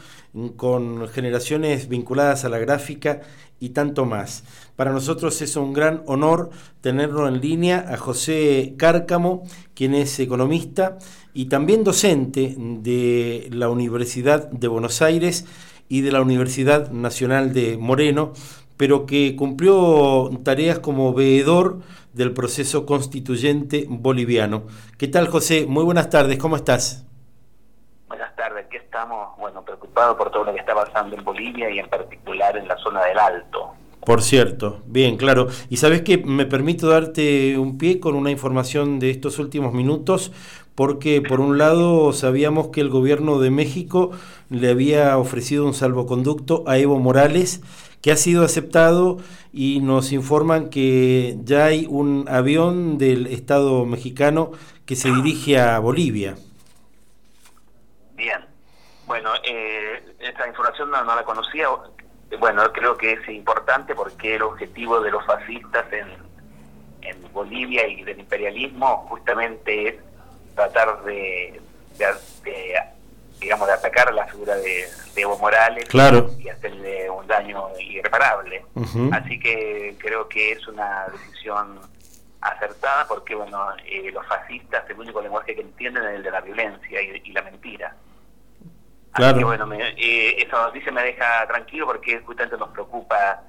Speaker 2: con generaciones vinculadas a la gráfica y tanto más. Para nosotros es un gran honor tenerlo en línea a José Cárcamo, quien es economista y también docente de la Universidad de Buenos Aires y de la Universidad Nacional de Moreno, pero que cumplió tareas como veedor del proceso constituyente boliviano. ¿Qué tal, José? Muy buenas tardes, ¿cómo estás?
Speaker 15: Buenas tardes, aquí estamos, bueno, preocupados por todo lo que está pasando en Bolivia y en particular en la zona del Alto.
Speaker 2: Por cierto, bien, claro. Y sabes que me permito darte un pie con una información de estos últimos minutos, porque por un lado sabíamos que el gobierno de México le había ofrecido un salvoconducto a Evo Morales, que ha sido aceptado y nos informan que ya hay un avión del Estado mexicano que se dirige a Bolivia.
Speaker 15: Bien. Bueno, eh, esta información no, no la conocía. Bueno, creo que es importante porque el objetivo de los fascistas en, en Bolivia y del imperialismo justamente es tratar de, de- de, digamos, de atacar la figura de, de Evo Morales
Speaker 2: Claro.
Speaker 15: y hacerle un daño irreparable. Así que creo que es una decisión acertada porque, bueno, eh, los fascistas el único lenguaje que entienden es el de la violencia y, y la mentira. Así
Speaker 2: Claro.
Speaker 15: que, bueno, me, eh, esa noticia me deja tranquilo porque justamente nos preocupa,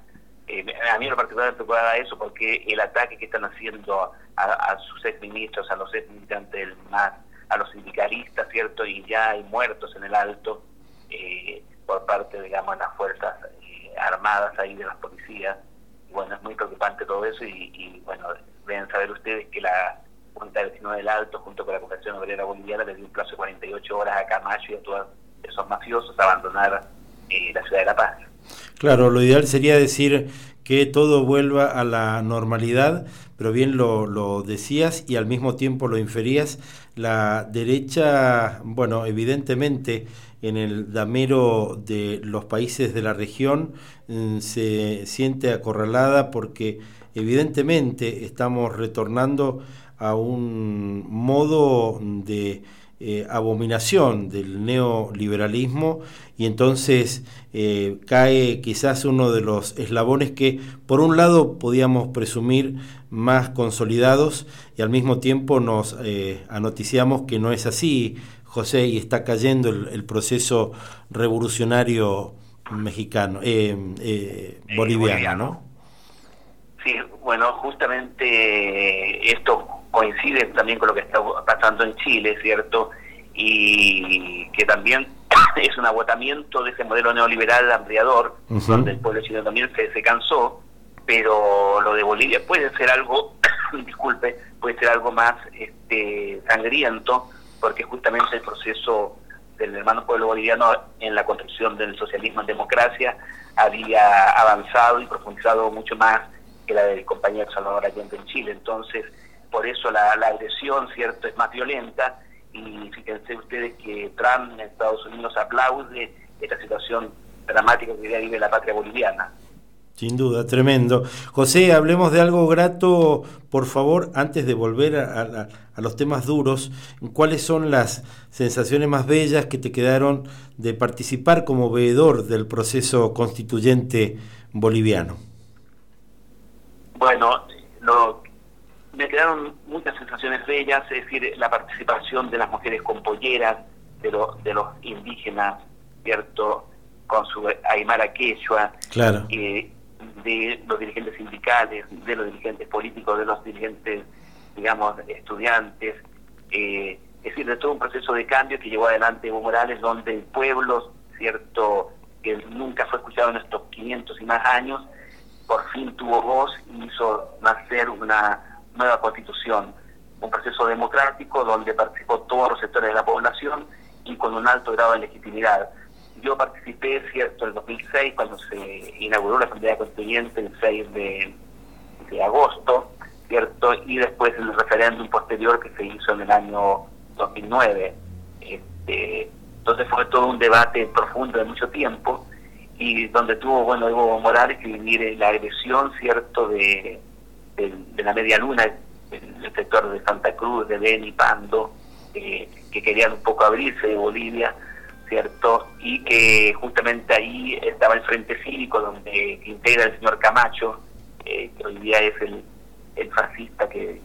Speaker 15: eh, a mí en lo particular me preocupa eso porque el ataque que están haciendo a, a sus ex ministros, a los ex militantes del MAS, a los sindicalistas, ¿cierto? Y ya hay muertos en el alto eh, por parte, digamos, de las fuerzas eh, armadas ahí de las policías. Y bueno, es muy preocupante todo eso y, y, bueno, deben saber ustedes que la Junta de Vecinos del Alto, junto con la Confederación Obrera Boliviana, le dio un plazo de 48 horas a Camacho y a todos esos mafiosos abandonar eh, la ciudad de La Paz.
Speaker 2: Claro, lo ideal sería decir que todo vuelva a la normalidad, pero bien lo, lo decías y al mismo tiempo lo inferías, la derecha, bueno, evidentemente en el damero de los países de la región mm, se siente acorralada porque evidentemente estamos retornando a un modo de eh, abominación del neoliberalismo y entonces eh, cae quizás uno de los eslabones que por un lado podíamos presumir más consolidados y al mismo tiempo nos eh, anoticiamos que no es así, José, y está cayendo el, el proceso revolucionario mexicano, eh, boliviano, ¿no?
Speaker 15: Sí, bueno, justamente esto coincide también con lo que está pasando en Chile, ¿cierto? Y que también es un agotamiento de ese modelo neoliberal ampliador,
Speaker 2: Ujú.
Speaker 15: donde el pueblo chileno también se, se cansó, pero lo de Bolivia puede ser algo, disculpe, puede ser algo más este, sangriento, porque justamente el proceso del hermano pueblo boliviano en la construcción del socialismo en democracia había avanzado y profundizado mucho más que la del compañero Salvador Allende en Chile. Entonces, por eso la, la agresión, ¿cierto?, es más violenta y fíjense ustedes que Trump en Estados Unidos aplaude esta situación dramática que vive la patria boliviana.
Speaker 2: Sin duda, tremendo. José, hablemos de algo grato, por favor, antes de volver a, a- a los temas duros. ¿Cuáles son las sensaciones más bellas que te quedaron de participar como veedor del proceso constituyente boliviano?
Speaker 15: Bueno, lo- me quedaron muchas sensaciones bellas, es decir, la participación de las mujeres con polleras, de, lo- de los indígenas, ¿cierto?, con su aymara quechua,
Speaker 2: Claro.
Speaker 15: eh, de los dirigentes sindicales, de los dirigentes políticos, de los dirigentes, digamos, estudiantes, eh, es decir, de todo un proceso de cambio que llevó adelante Evo Morales, donde el pueblo, ¿cierto?, que nunca fue escuchado en estos 500 y más años, por fin tuvo voz y hizo nacer una nueva constitución, un proceso democrático donde participó todos los sectores de la población y con un alto grado de legitimidad. Yo participé, cierto, en el 2006 cuando se inauguró la Asamblea Constituyente el 6 de, agosto, cierto, y después en el referéndum posterior que se hizo en el año 2009. Este, entonces fue todo un debate profundo de mucho tiempo y donde tuvo, bueno, Evo Morales que vivir la agresión, cierto, de, de, de la media luna, el, el sector de Santa Cruz, de Beni, Pando, eh, que querían un poco abrirse de Bolivia, ¿cierto? Y que justamente ahí estaba el Frente Cívico, donde integra el señor Camacho, eh, que hoy día es el, el fascista que,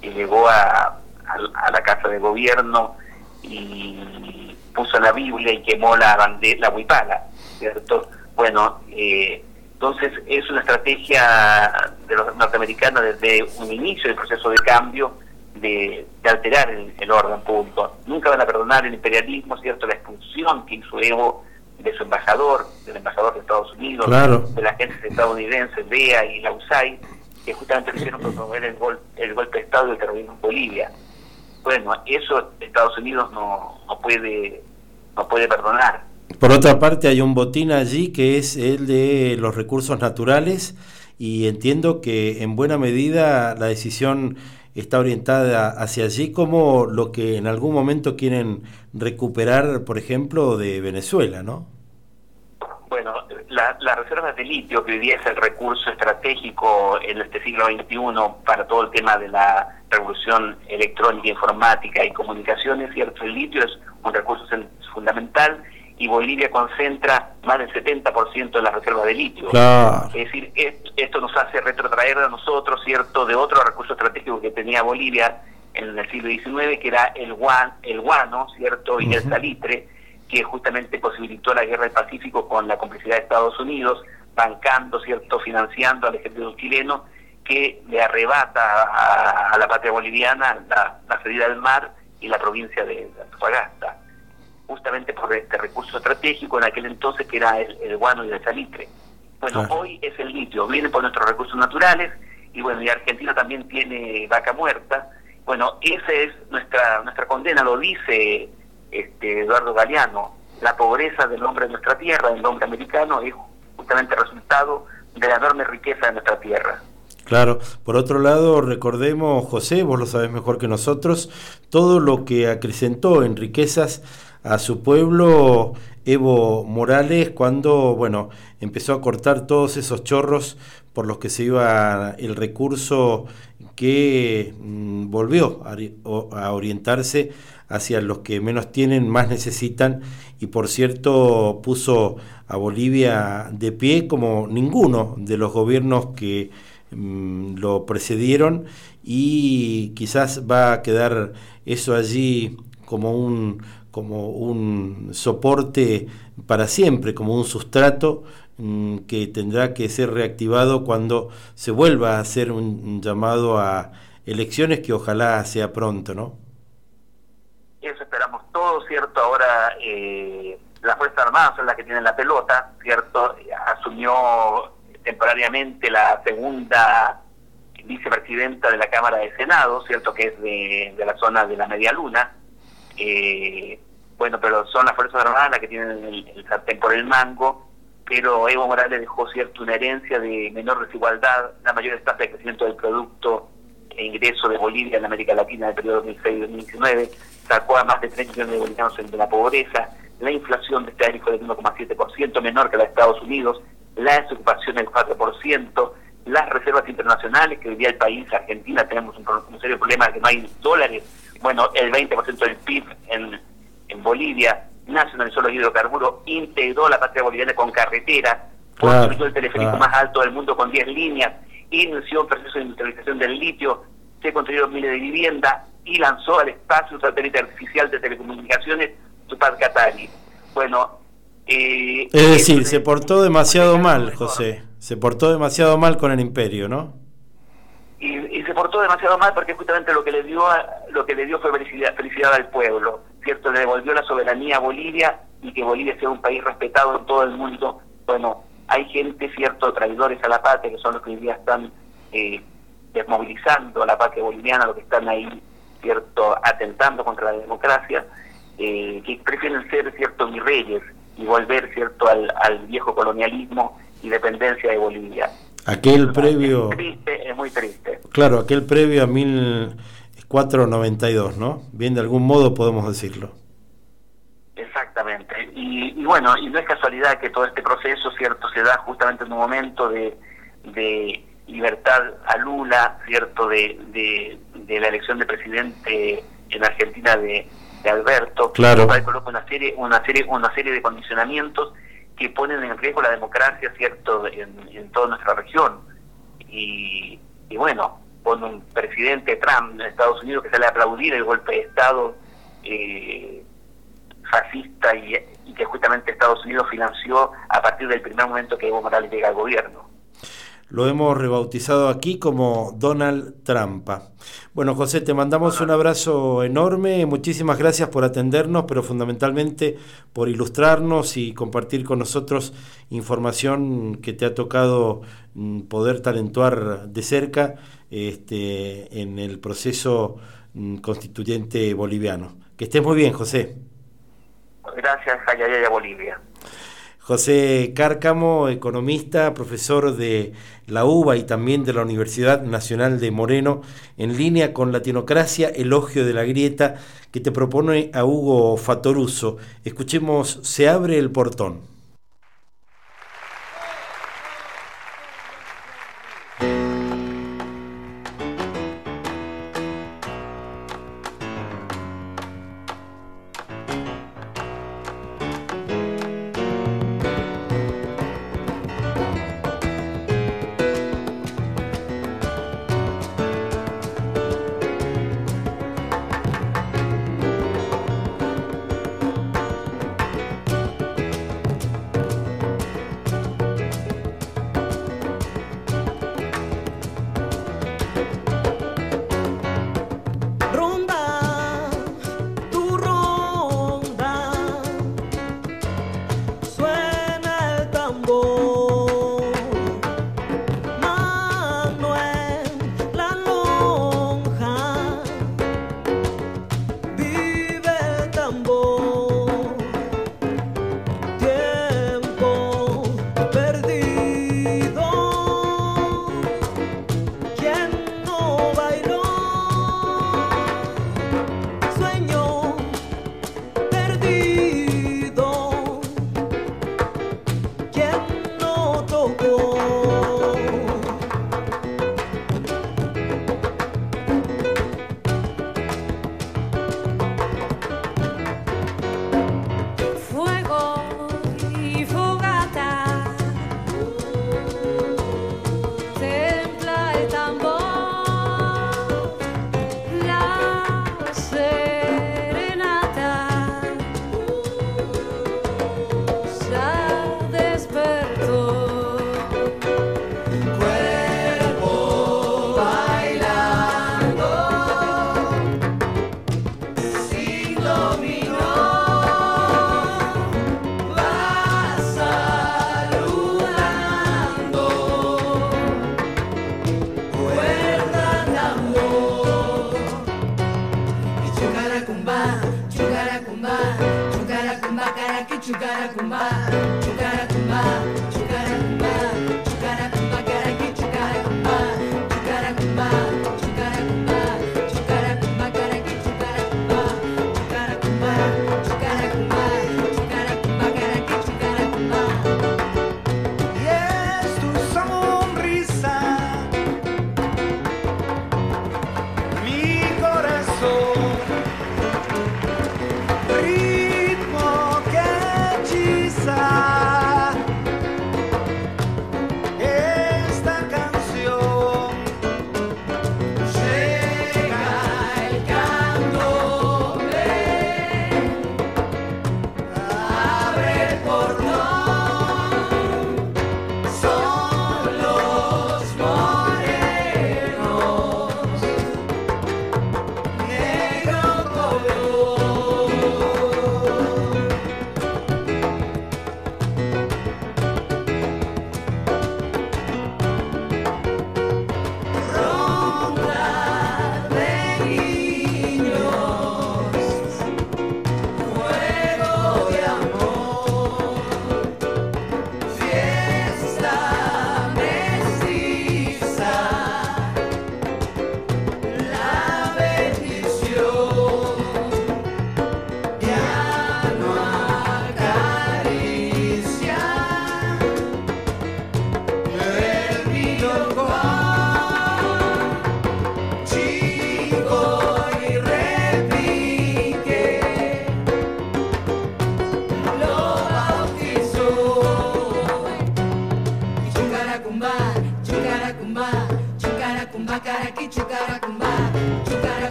Speaker 15: llegó a, a- a la Casa de Gobierno y puso la Biblia y quemó la bandera, la huipala, ¿cierto? Bueno, eh, entonces es una estrategia de los norteamericanos desde un inicio del proceso de cambio de, de alterar el, el orden punto. Nunca van a perdonar el imperialismo, ¿cierto? La expulsión que hizo Evo de su embajador, del embajador de Estados Unidos,
Speaker 2: Claro.
Speaker 15: de la agencia estadounidense, BEA y la USAID, que justamente lo hicieron promover el, gol- el golpe de Estado y el terrorismo en Bolivia. Bueno, eso Estados Unidos no, no puede no puede perdonar.
Speaker 2: Por otra parte, hay un botín allí que es el de los recursos naturales y entiendo que en buena medida la decisión está orientada hacia allí como lo que en algún momento quieren recuperar, por ejemplo, de Venezuela, ¿no?
Speaker 15: Bueno, la- las reservas de litio, que hoy día es el recurso estratégico en este siglo XXI para todo el tema de la revolución electrónica, informática y comunicaciones, ¿cierto? El litio es un recurso fundamental y Bolivia concentra más del 70% de las reservas de litio.
Speaker 2: Claro.
Speaker 15: Es decir, est- esto nos hace retrotraer a nosotros, ¿cierto?, de otro recurso estratégico que tenía Bolivia en el siglo XIX, que era el, guan, el guano, ¿cierto?, y el salitre, que justamente posibilitó la guerra del Pacífico con la complicidad de Estados Unidos, bancando, ¿cierto?, financiando al ejército chileno, que le arrebata a, a la patria boliviana la, la salida del mar y la provincia de Antofagasta justamente por este recurso estratégico en aquel entonces que era el, el guano y el salitre. Bueno,
Speaker 2: Claro.
Speaker 15: hoy es el litio, viene por nuestros recursos naturales y bueno, y Argentina también tiene vaca muerta. Bueno, esa es nuestra nuestra condena, lo dice este Eduardo Galeano, la pobreza del hombre de nuestra tierra, del hombre americano, es justamente resultado de la enorme riqueza de nuestra tierra.
Speaker 2: Claro, por otro lado, recordemos, José, vos lo sabés mejor que nosotros, todo lo que acrecentó en riquezas a su pueblo Evo Morales cuando, bueno, empezó a cortar todos esos chorros por los que se iba el recurso que mm, volvió a, orientarse hacia los que menos tienen, más necesitan y por cierto puso a Bolivia de pie como ninguno de los gobiernos que mm, lo precedieron y quizás va a quedar eso allí como un como un soporte para siempre, como un sustrato mm, que tendrá que ser reactivado cuando se vuelva a hacer un, llamado a elecciones que ojalá sea pronto, ¿no?
Speaker 15: Eso esperamos todos, ¿cierto? Ahora eh, las Fuerzas Armadas son las que tienen la pelota, ¿cierto? Asumió temporariamente la segunda vicepresidenta de la Cámara de Senado, ¿cierto? Que es de, de la zona de la Media Luna. Eh, bueno, pero son las Fuerzas Armadas las que tienen el, el sartén por el mango, pero Evo Morales dejó, ¿cierto?, una herencia de menor desigualdad, la mayor tasa de crecimiento del Producto e ingreso de Bolivia en América Latina del periodo 2006-2019, sacó a más de 3 millones de bolivianos de la pobreza, la inflación de este año fue del 1,7%, menor que la de Estados Unidos, la desocupación del 4%, las reservas internacionales, que hoy día el país, Argentina, tenemos un, un serio problema de que no hay dólares, bueno, el 20% del PIB en, en Bolivia, nacionalizó los hidrocarburos, integró la patria boliviana con carretera,
Speaker 2: Claro,
Speaker 15: construyó el teleférico
Speaker 2: claro.
Speaker 15: más alto del mundo con 10 líneas, inició un proceso de industrialización del litio, se construyeron miles de viviendas y lanzó al espacio un satélite artificial de telecomunicaciones, Tupac Katari. Bueno, eh,
Speaker 2: Es decir, se portó demasiado mal, José, se portó demasiado mal con el imperio, ¿no?
Speaker 15: Y, y se portó demasiado mal porque justamente lo que le dio a- lo que le dio fue felicidad, al pueblo cierto le devolvió la soberanía a Bolivia y que Bolivia sea un país respetado en todo el mundo. Bueno hay gente cierto traidores a la patria que son los que hoy día están eh, desmovilizando a la patria boliviana los que están ahí cierto atentando contra la democracia eh, que prefieren ser cierto virreyes y volver cierto al, al viejo colonialismo y dependencia de Bolivia
Speaker 2: Aquel previo,
Speaker 15: triste, es muy triste.
Speaker 2: claro, aquel previo a 1492, ¿no? Bien, de algún modo podemos decirlo.
Speaker 15: Exactamente. Y, y bueno, y no es casualidad que todo este proceso, ¿cierto?, se da justamente en un momento de, de libertad a Lula, ¿cierto?, de, de, de la elección de presidente en Argentina de, de Alberto.
Speaker 2: Claro.
Speaker 15: Coloca una serie, una serie, una serie de condicionamientos que ponen en riesgo la democracia, ¿cierto?, en, toda nuestra región. Y, y bueno, con un presidente Trump de Estados Unidos que sale a aplaudir el golpe de Estado eh, fascista y, y que justamente Estados Unidos financió a partir del primer momento que Evo Morales llega al gobierno.
Speaker 2: Lo hemos rebautizado aquí como Donald Trampa. Bueno, José, te mandamos un abrazo enorme. Muchísimas gracias por atendernos, pero fundamentalmente por ilustrarnos y compartir con nosotros información que te ha tocado mm, poder talentuar de cerca este, en el proceso mm, constituyente boliviano. Que estés muy bien, José.
Speaker 15: Gracias, Jayayaya Bolivia.
Speaker 16: José Cárcamo, economista, profesor de la UBA y también de la Universidad Nacional de Moreno, en línea con Latinocracia, elogio de la grieta, que te propone a Hugo Fatoruso. Escuchemos, se abre el portón.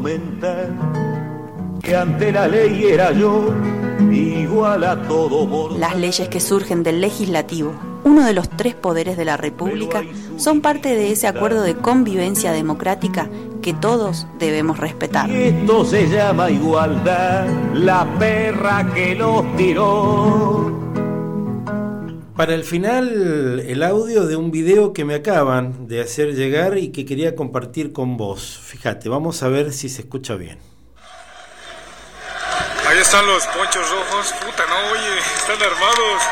Speaker 17: Mentar que ante la ley era yo igual a todo mortal.
Speaker 4: Las leyes que surgen del legislativo, uno de los tres poderes de la República, son parte de ese acuerdo de convivencia democrática que todos debemos respetar.
Speaker 17: Y esto se llama igualdad, la perra que nos tiró.
Speaker 2: Para el final, el audio de un video que me acaban de hacer llegar y que quería compartir con vos. Vamos a ver si se escucha bien.
Speaker 18: Ahí están los ponchos rojos. Puta, no, oye, están armados.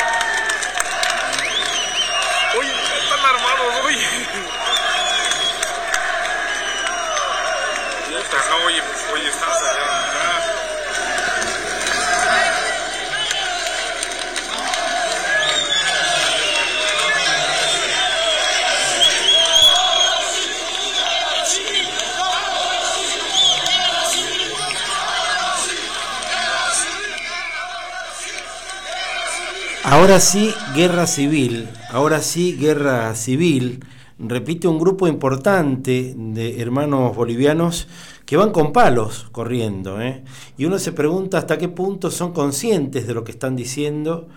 Speaker 2: Ahora sí, guerra civil, ahora sí, guerra civil, repite un grupo importante de hermanos bolivianos que van con palos corriendo. ¿eh? Y uno se pregunta hasta qué punto son conscientes de lo que están diciendo,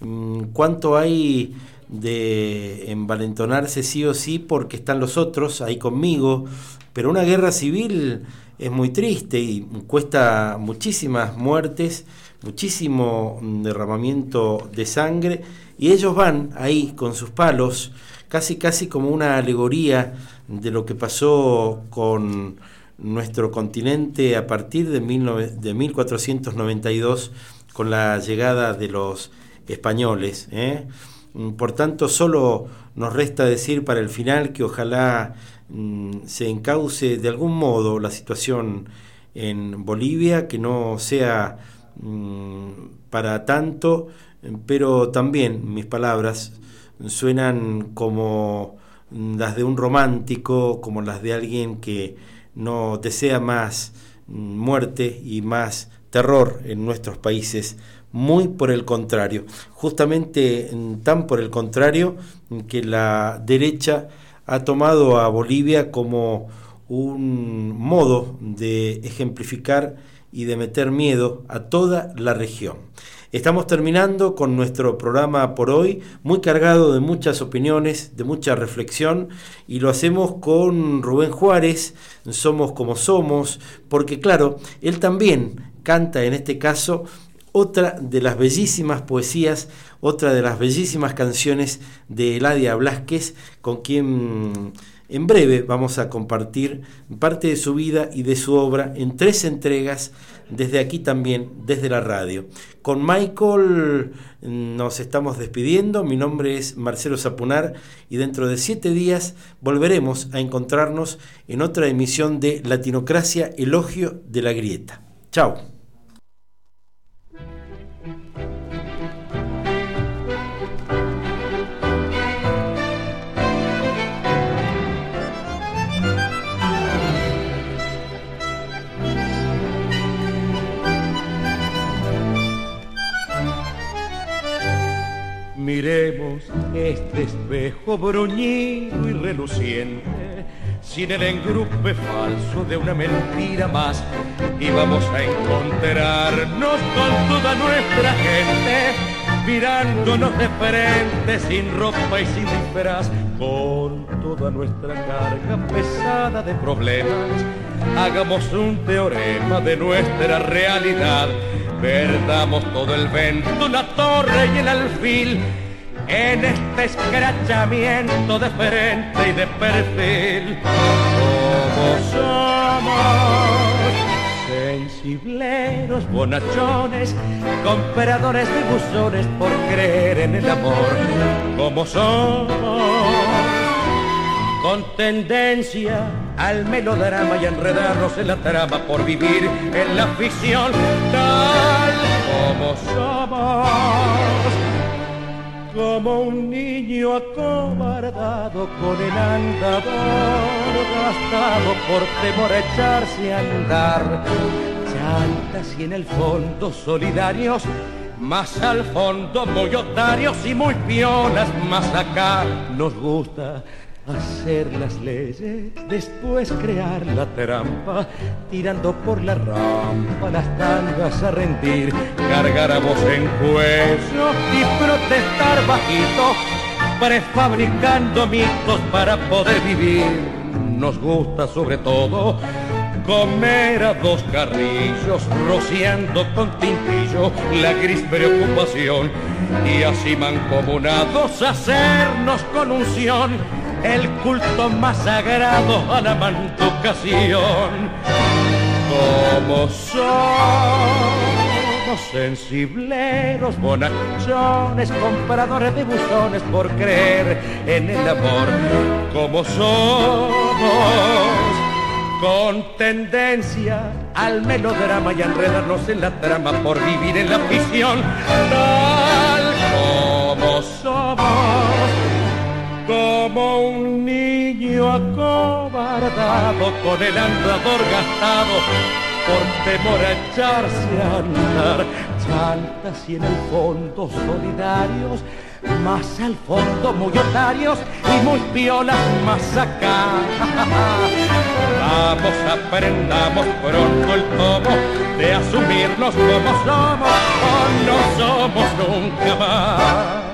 Speaker 2: mm, cuánto hay de envalentonarse sí o sí porque están los otros ahí conmigo, pero una guerra civil es muy triste y cuesta muchísimas muertes, muchísimo derramamiento de sangre y ellos van ahí con sus palos, casi casi como una alegoría de lo que pasó con nuestro continente a partir de, 19 de 1492 con la llegada de los españoles. ¿eh? Por tanto, solo nos resta decir para el final que ojalá mm, se encauce de algún modo la situación en Bolivia, que no sea mm, para tanto, pero también mis palabras suenan como las de un romántico, como las de alguien que no desea más mm, muerte y más terror en nuestros países. Muy por el contrario, justamente tan por el contrario que la derecha ha tomado a Bolivia como un modo de ejemplificar y de meter miedo a toda la región. Estamos terminando con nuestro programa por hoy, muy cargado de muchas opiniones, de mucha reflexión, y lo hacemos con Rubén Juárez, Somos como Somos, porque claro, él también canta en este caso otra de las bellísimas poesías, otra de las bellísimas canciones de Eladia Blasquez, con quien en breve vamos a compartir parte de su vida y de su obra en tres entregas desde aquí también, desde la radio. Con Michael nos estamos despidiendo, mi nombre es Marcelo Zapunar y dentro de siete días volveremos a encontrarnos en otra emisión de Latinocracia, Elogio de la Grieta. Chao.
Speaker 17: Miremos este espejo bruñido y reluciente, sin el engrupe falso de una mentira más. Y vamos a encontrarnos con toda nuestra gente, mirándonos de frente, sin ropa y sin disfraz, con toda nuestra carga pesada de problemas. Hagamos un teorema de nuestra realidad Perdamos todo el vento, la torre y el alfil en este escrachamiento de frente y de perfil. Como somos sensibleros, bonachones, compradores de buzones por creer en el amor. Como somos con tendencia al melodrama y a enredarnos en la trama por vivir en la ficción tal como somos. Como un niño acobardado con el andador gastado por temor a echarse a andar. Chantas y en el fondo solidarios, más al fondo muy otarios y muy piolas, más acá nos gusta hacer las leyes, después crear la trampa, tirando por la rampa las tangas a rendir, cargar a voz en cuello y protestar bajito, prefabricando mitos para poder vivir. Nos gusta sobre todo comer a dos carrillos, rociando con tintillo la gris preocupación y así mancomunados hacernos con unción el culto más sagrado a la mantucación. Como somos sensibleros, bonachones, compradores de buzones por creer en el amor. Como somos con tendencia al melodrama y enredarnos en la trama por vivir en la ficción, tal como somos como un niño acobardado con el andador gastado por temor a echarse a andar. Chantas y en el fondo solidarios, más al fondo muy otarios y muy piolas más acá. Vamos, aprendamos pronto el tomo de asumirnos como somos o no somos nunca más.